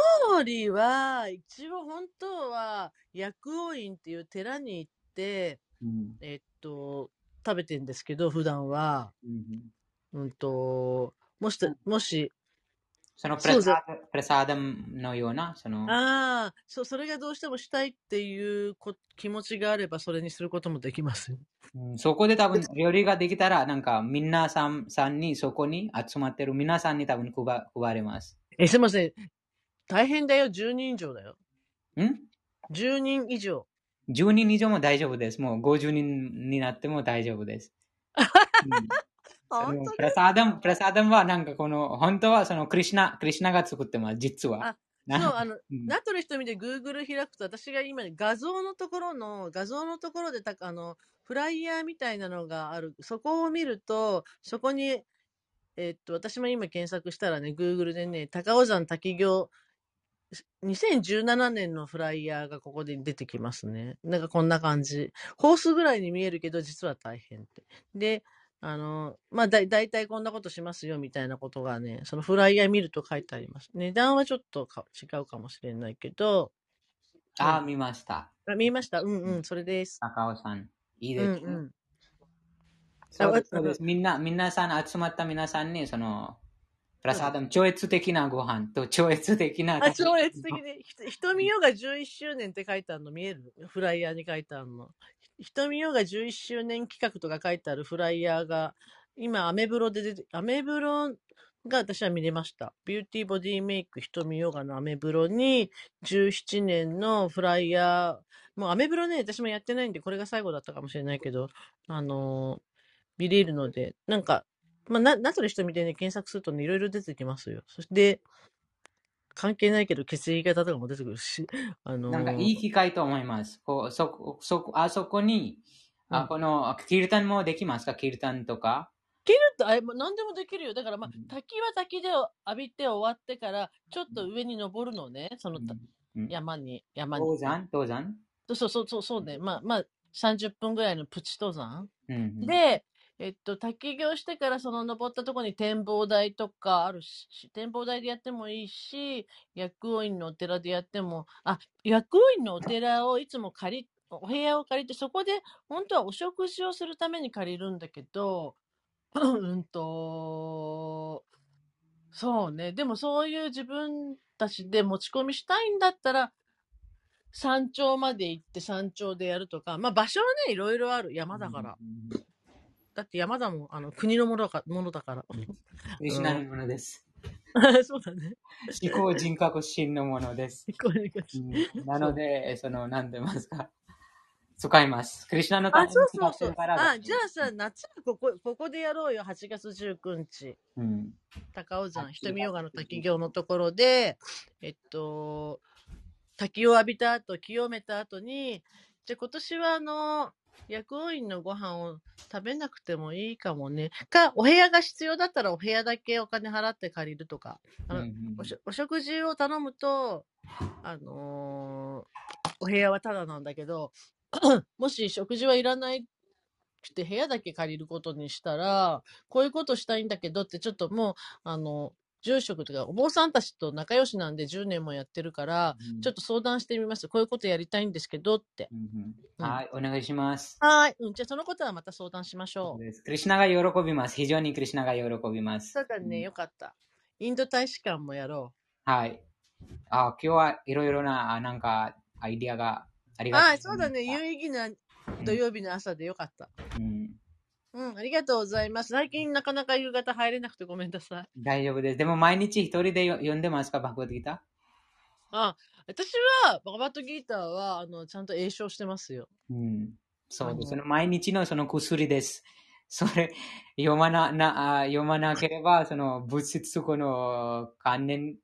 理は、一応本当は、薬王院っていう寺に行って、うん。えっと、食べてんですけど、普段は、うん。うんと、もし、もし、そのプそうだラサプラサーダムのような、その、ああ、そう、それがどうしてもしたいっていうこ気持ちがあれば、それにすることもできますよ。うんそこで多分料理ができたら、なんかみんなさんさんにそこに集まってる皆さんに多分配配れます。え、すいません。大変だよ、10人以上だよ。ん？10人以上。10人以上も大丈夫です。もう50人になっても大丈夫です。うんプラサーダム、プラサーダムはなんかこの、本当はそのクリシナ、クリシナが作ってます、実は。そう、あの、うんなとる人見て Google 開くと、私が今画像のところの、画像のところでた、あの、フライヤーみたいなのがある。そこを見ると、そこに、えっと、私も今検索したらね、Google でね、高尾山滝行、2017年のフライヤーがここで出てきますね。なんかこんな感じ。ホースぐらいに見えるけど、実は大変って。で、あの、まあ、だ、だいたいこんなことしますよ、みたいなことがね、そのフライヤー見ると書いてあります。値段はちょっとか違うかもしれないけど、あ、見ました。あ見ました。うんうん、それです。高尾さん。いいですね。うんうん。そうですあそうですみんな、皆さん集まった皆さんに、その、プラサダム、超越的なご飯と超越的なあ、超越的に、瞳よが11周年って書いてあるの？見える？フライヤーに書いてあるの？瞳よが11周年企画とか書いてあるフライヤーが、今、アメブロで出て、アメブロが私は見れました。ビューティーボディメイク瞳ヨガのアメブロに、17年のフライヤー、もうアメブロね、私もやってないんで、これが最後だったかもしれないけど、あのー見れるので、なんか、まあ、な、ナトリ瞳でね、検索するとね、いろいろ出てきますよ。そして、関係ないけど、血液型とかも出てくるし、あのーなんかいい機会と思います。こうそこそこあそこに、うんあこのキルタンもできますか？キルタンとか？あもう何でもできるよ。だから、まあうん、滝は滝で浴びて終わってから、ちょっと上に登るのね、そのたうん山に、山に。登山？登山？そうそうそうそうね。まあまあ、30分ぐらいのプチ登山。うん。で、えっと、滝行してからその登ったところに展望台とかあるし、展望台でやってもいいし、薬王院のお寺でやっても、あ、薬王院のお寺をいつも借り、お部屋を借りて、そこで本当はお食事をするために借りるんだけど、うんと、そうね。でもそういう自分たちで持ち込みしたいんだったら、山頂まで行って山頂でやるとか、まあ場所はね、いろいろある。山だから。うん。だって山だもん、あの、国のものかものだから。クリシュナのものです。そうだね。思考人格心のものです。これがうんなので、その、なんて言いますか。使います。クリシュナのためあ、にそうそうそう。るからあ、じゃあさ、夏、ここ、ここでやろうよ。8月19日。うん。高尾山、あ瞳ヨガの滝行のところで、えっと、滝を浴びた後、清めた後に、じゃあ今年はあの、薬王院のご飯を食べなくてもいいかもね。か、お部屋が必要だったらお部屋だけお金払って借りるとか。あのうんうんお食事を頼むと、あのーお部屋はタダなんだけど、もし食事はいらないくて部屋だけ借りることにしたら、こういうことしたいんだけどってちょっともう、あの、住職というか、お坊さんたちと仲良しなんで10年もやってるから、ちょっと相談してみます。こういうことやりたいんですけどって。うんうんうんはい、お願いします。はーい。うん。じゃあそのことはまた相談しましょう。クリシュナが喜びます。非常にクリシュナが喜びます。そうだね。よかった。インド大使館もやろはい。あ今日はいろいろな、あなんか、アイディアがありう。がとうはい。そうだね。有意義な土曜日の朝でよかった。うん。うん。ありがとうございます。最近なかなか夕方入れなくてごめんなさい。大丈夫です。でも毎日一人でよ読んでますか、バグワッドギタあ、私は、バガバットギーターは、あの、ちゃんと詠唱してますよ。ーうん。そうです。あのその毎日のその薬です。それ、読まな、なあ読まなければ、その物質この関連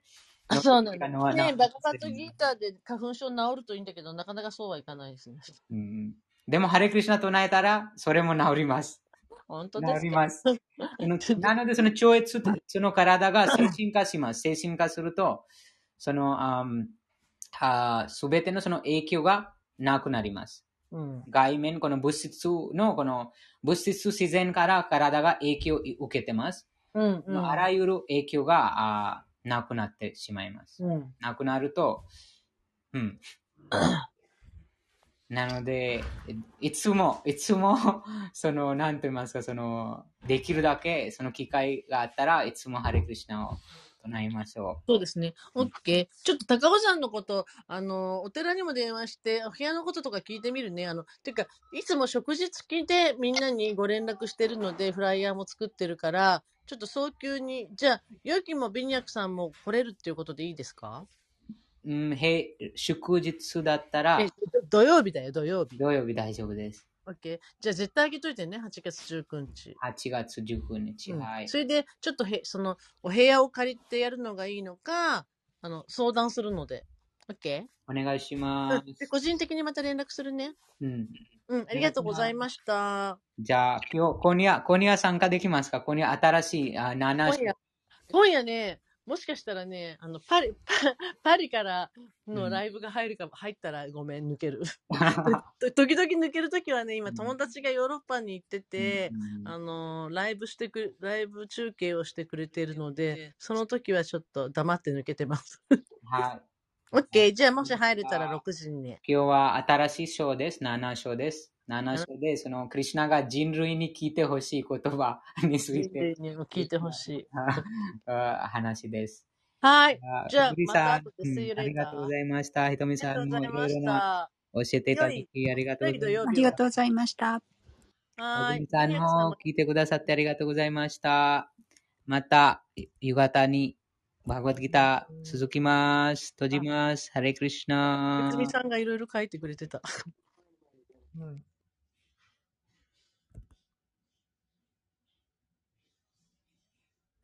あ、そうなんだ。のはねなバガバットギーターで花粉症治るといいんだけど、なかなかそうはいかないですね。うん。でも、ハレクリシュナ唱えたら、それも治ります。本当ですか？治ります。なので、その超越、その体が精神化します。精神化すると、その、ああすべてのその影響がなくなります。うん。外面、この物質の、この物質自然から体が影響を受けてます。うん、うん。あらゆる影響があなくなってしまいます。うん。なくなると、うん。なので、いつも、いつも、その、なんと言いますか、その、できるだけ、その機会があったらいつもハレクリシナを唱えましょそうですね。オッケー。ちょっと高尾山のこと、あの、お寺にも電話して、お部屋のこととか聞いてみるね。あの、ていうか、いつも食事付きでみんなにご連絡してるので、フライヤーも作ってるから、ちょっと早急に、じゃあ、ヨキもビニャクさんも来れるっていうことでいいですか？う。うん、へ祝日だったらえ、土曜日だよ、土曜日。土曜日大丈夫です。オッケー。じゃあ、絶対あげといてね、8月19日。8月19日。うんはい。それで、ちょっとへ、その、お部屋を借りてやるのがいいのか、あの、相談するので。オッケお願いしー、まうん、で個人的にまた連絡するね。す。うん。うん、ありがとうございました。じゃあ、今日、今夜、今夜参加できますか？今夜新しい、あ、7今夜、今夜ね、もしかしたらね、あの、パリ、パパリからのライブが入るかも、入ったらごめん、抜ける。と時々抜けるときはね、今うん友達がヨーロッパに行ってて、うんあのーライブしてく、ライブ中継をしてくれてるので、その時はちょっと黙って抜けてます。はい。オッケー、じゃあもし入れたら6時にね。今日は新しい章です。7章です。7章で、そのクリュナが人類に聞いてほしい言葉につい人て類にも聞いてほしい。あ話です。はい。あじゃあまたさん後でありがとうございました。ひとみさんもいろいろなた。教えていただきありがとうございます。ありがとうございました。は小ーい。栗さんもも聞いてくださってありがとうございました。また、夕方にバーガードギター続きます。閉じます。ハレクリシナゆつみさんがいろいろ書いてくれてた。うん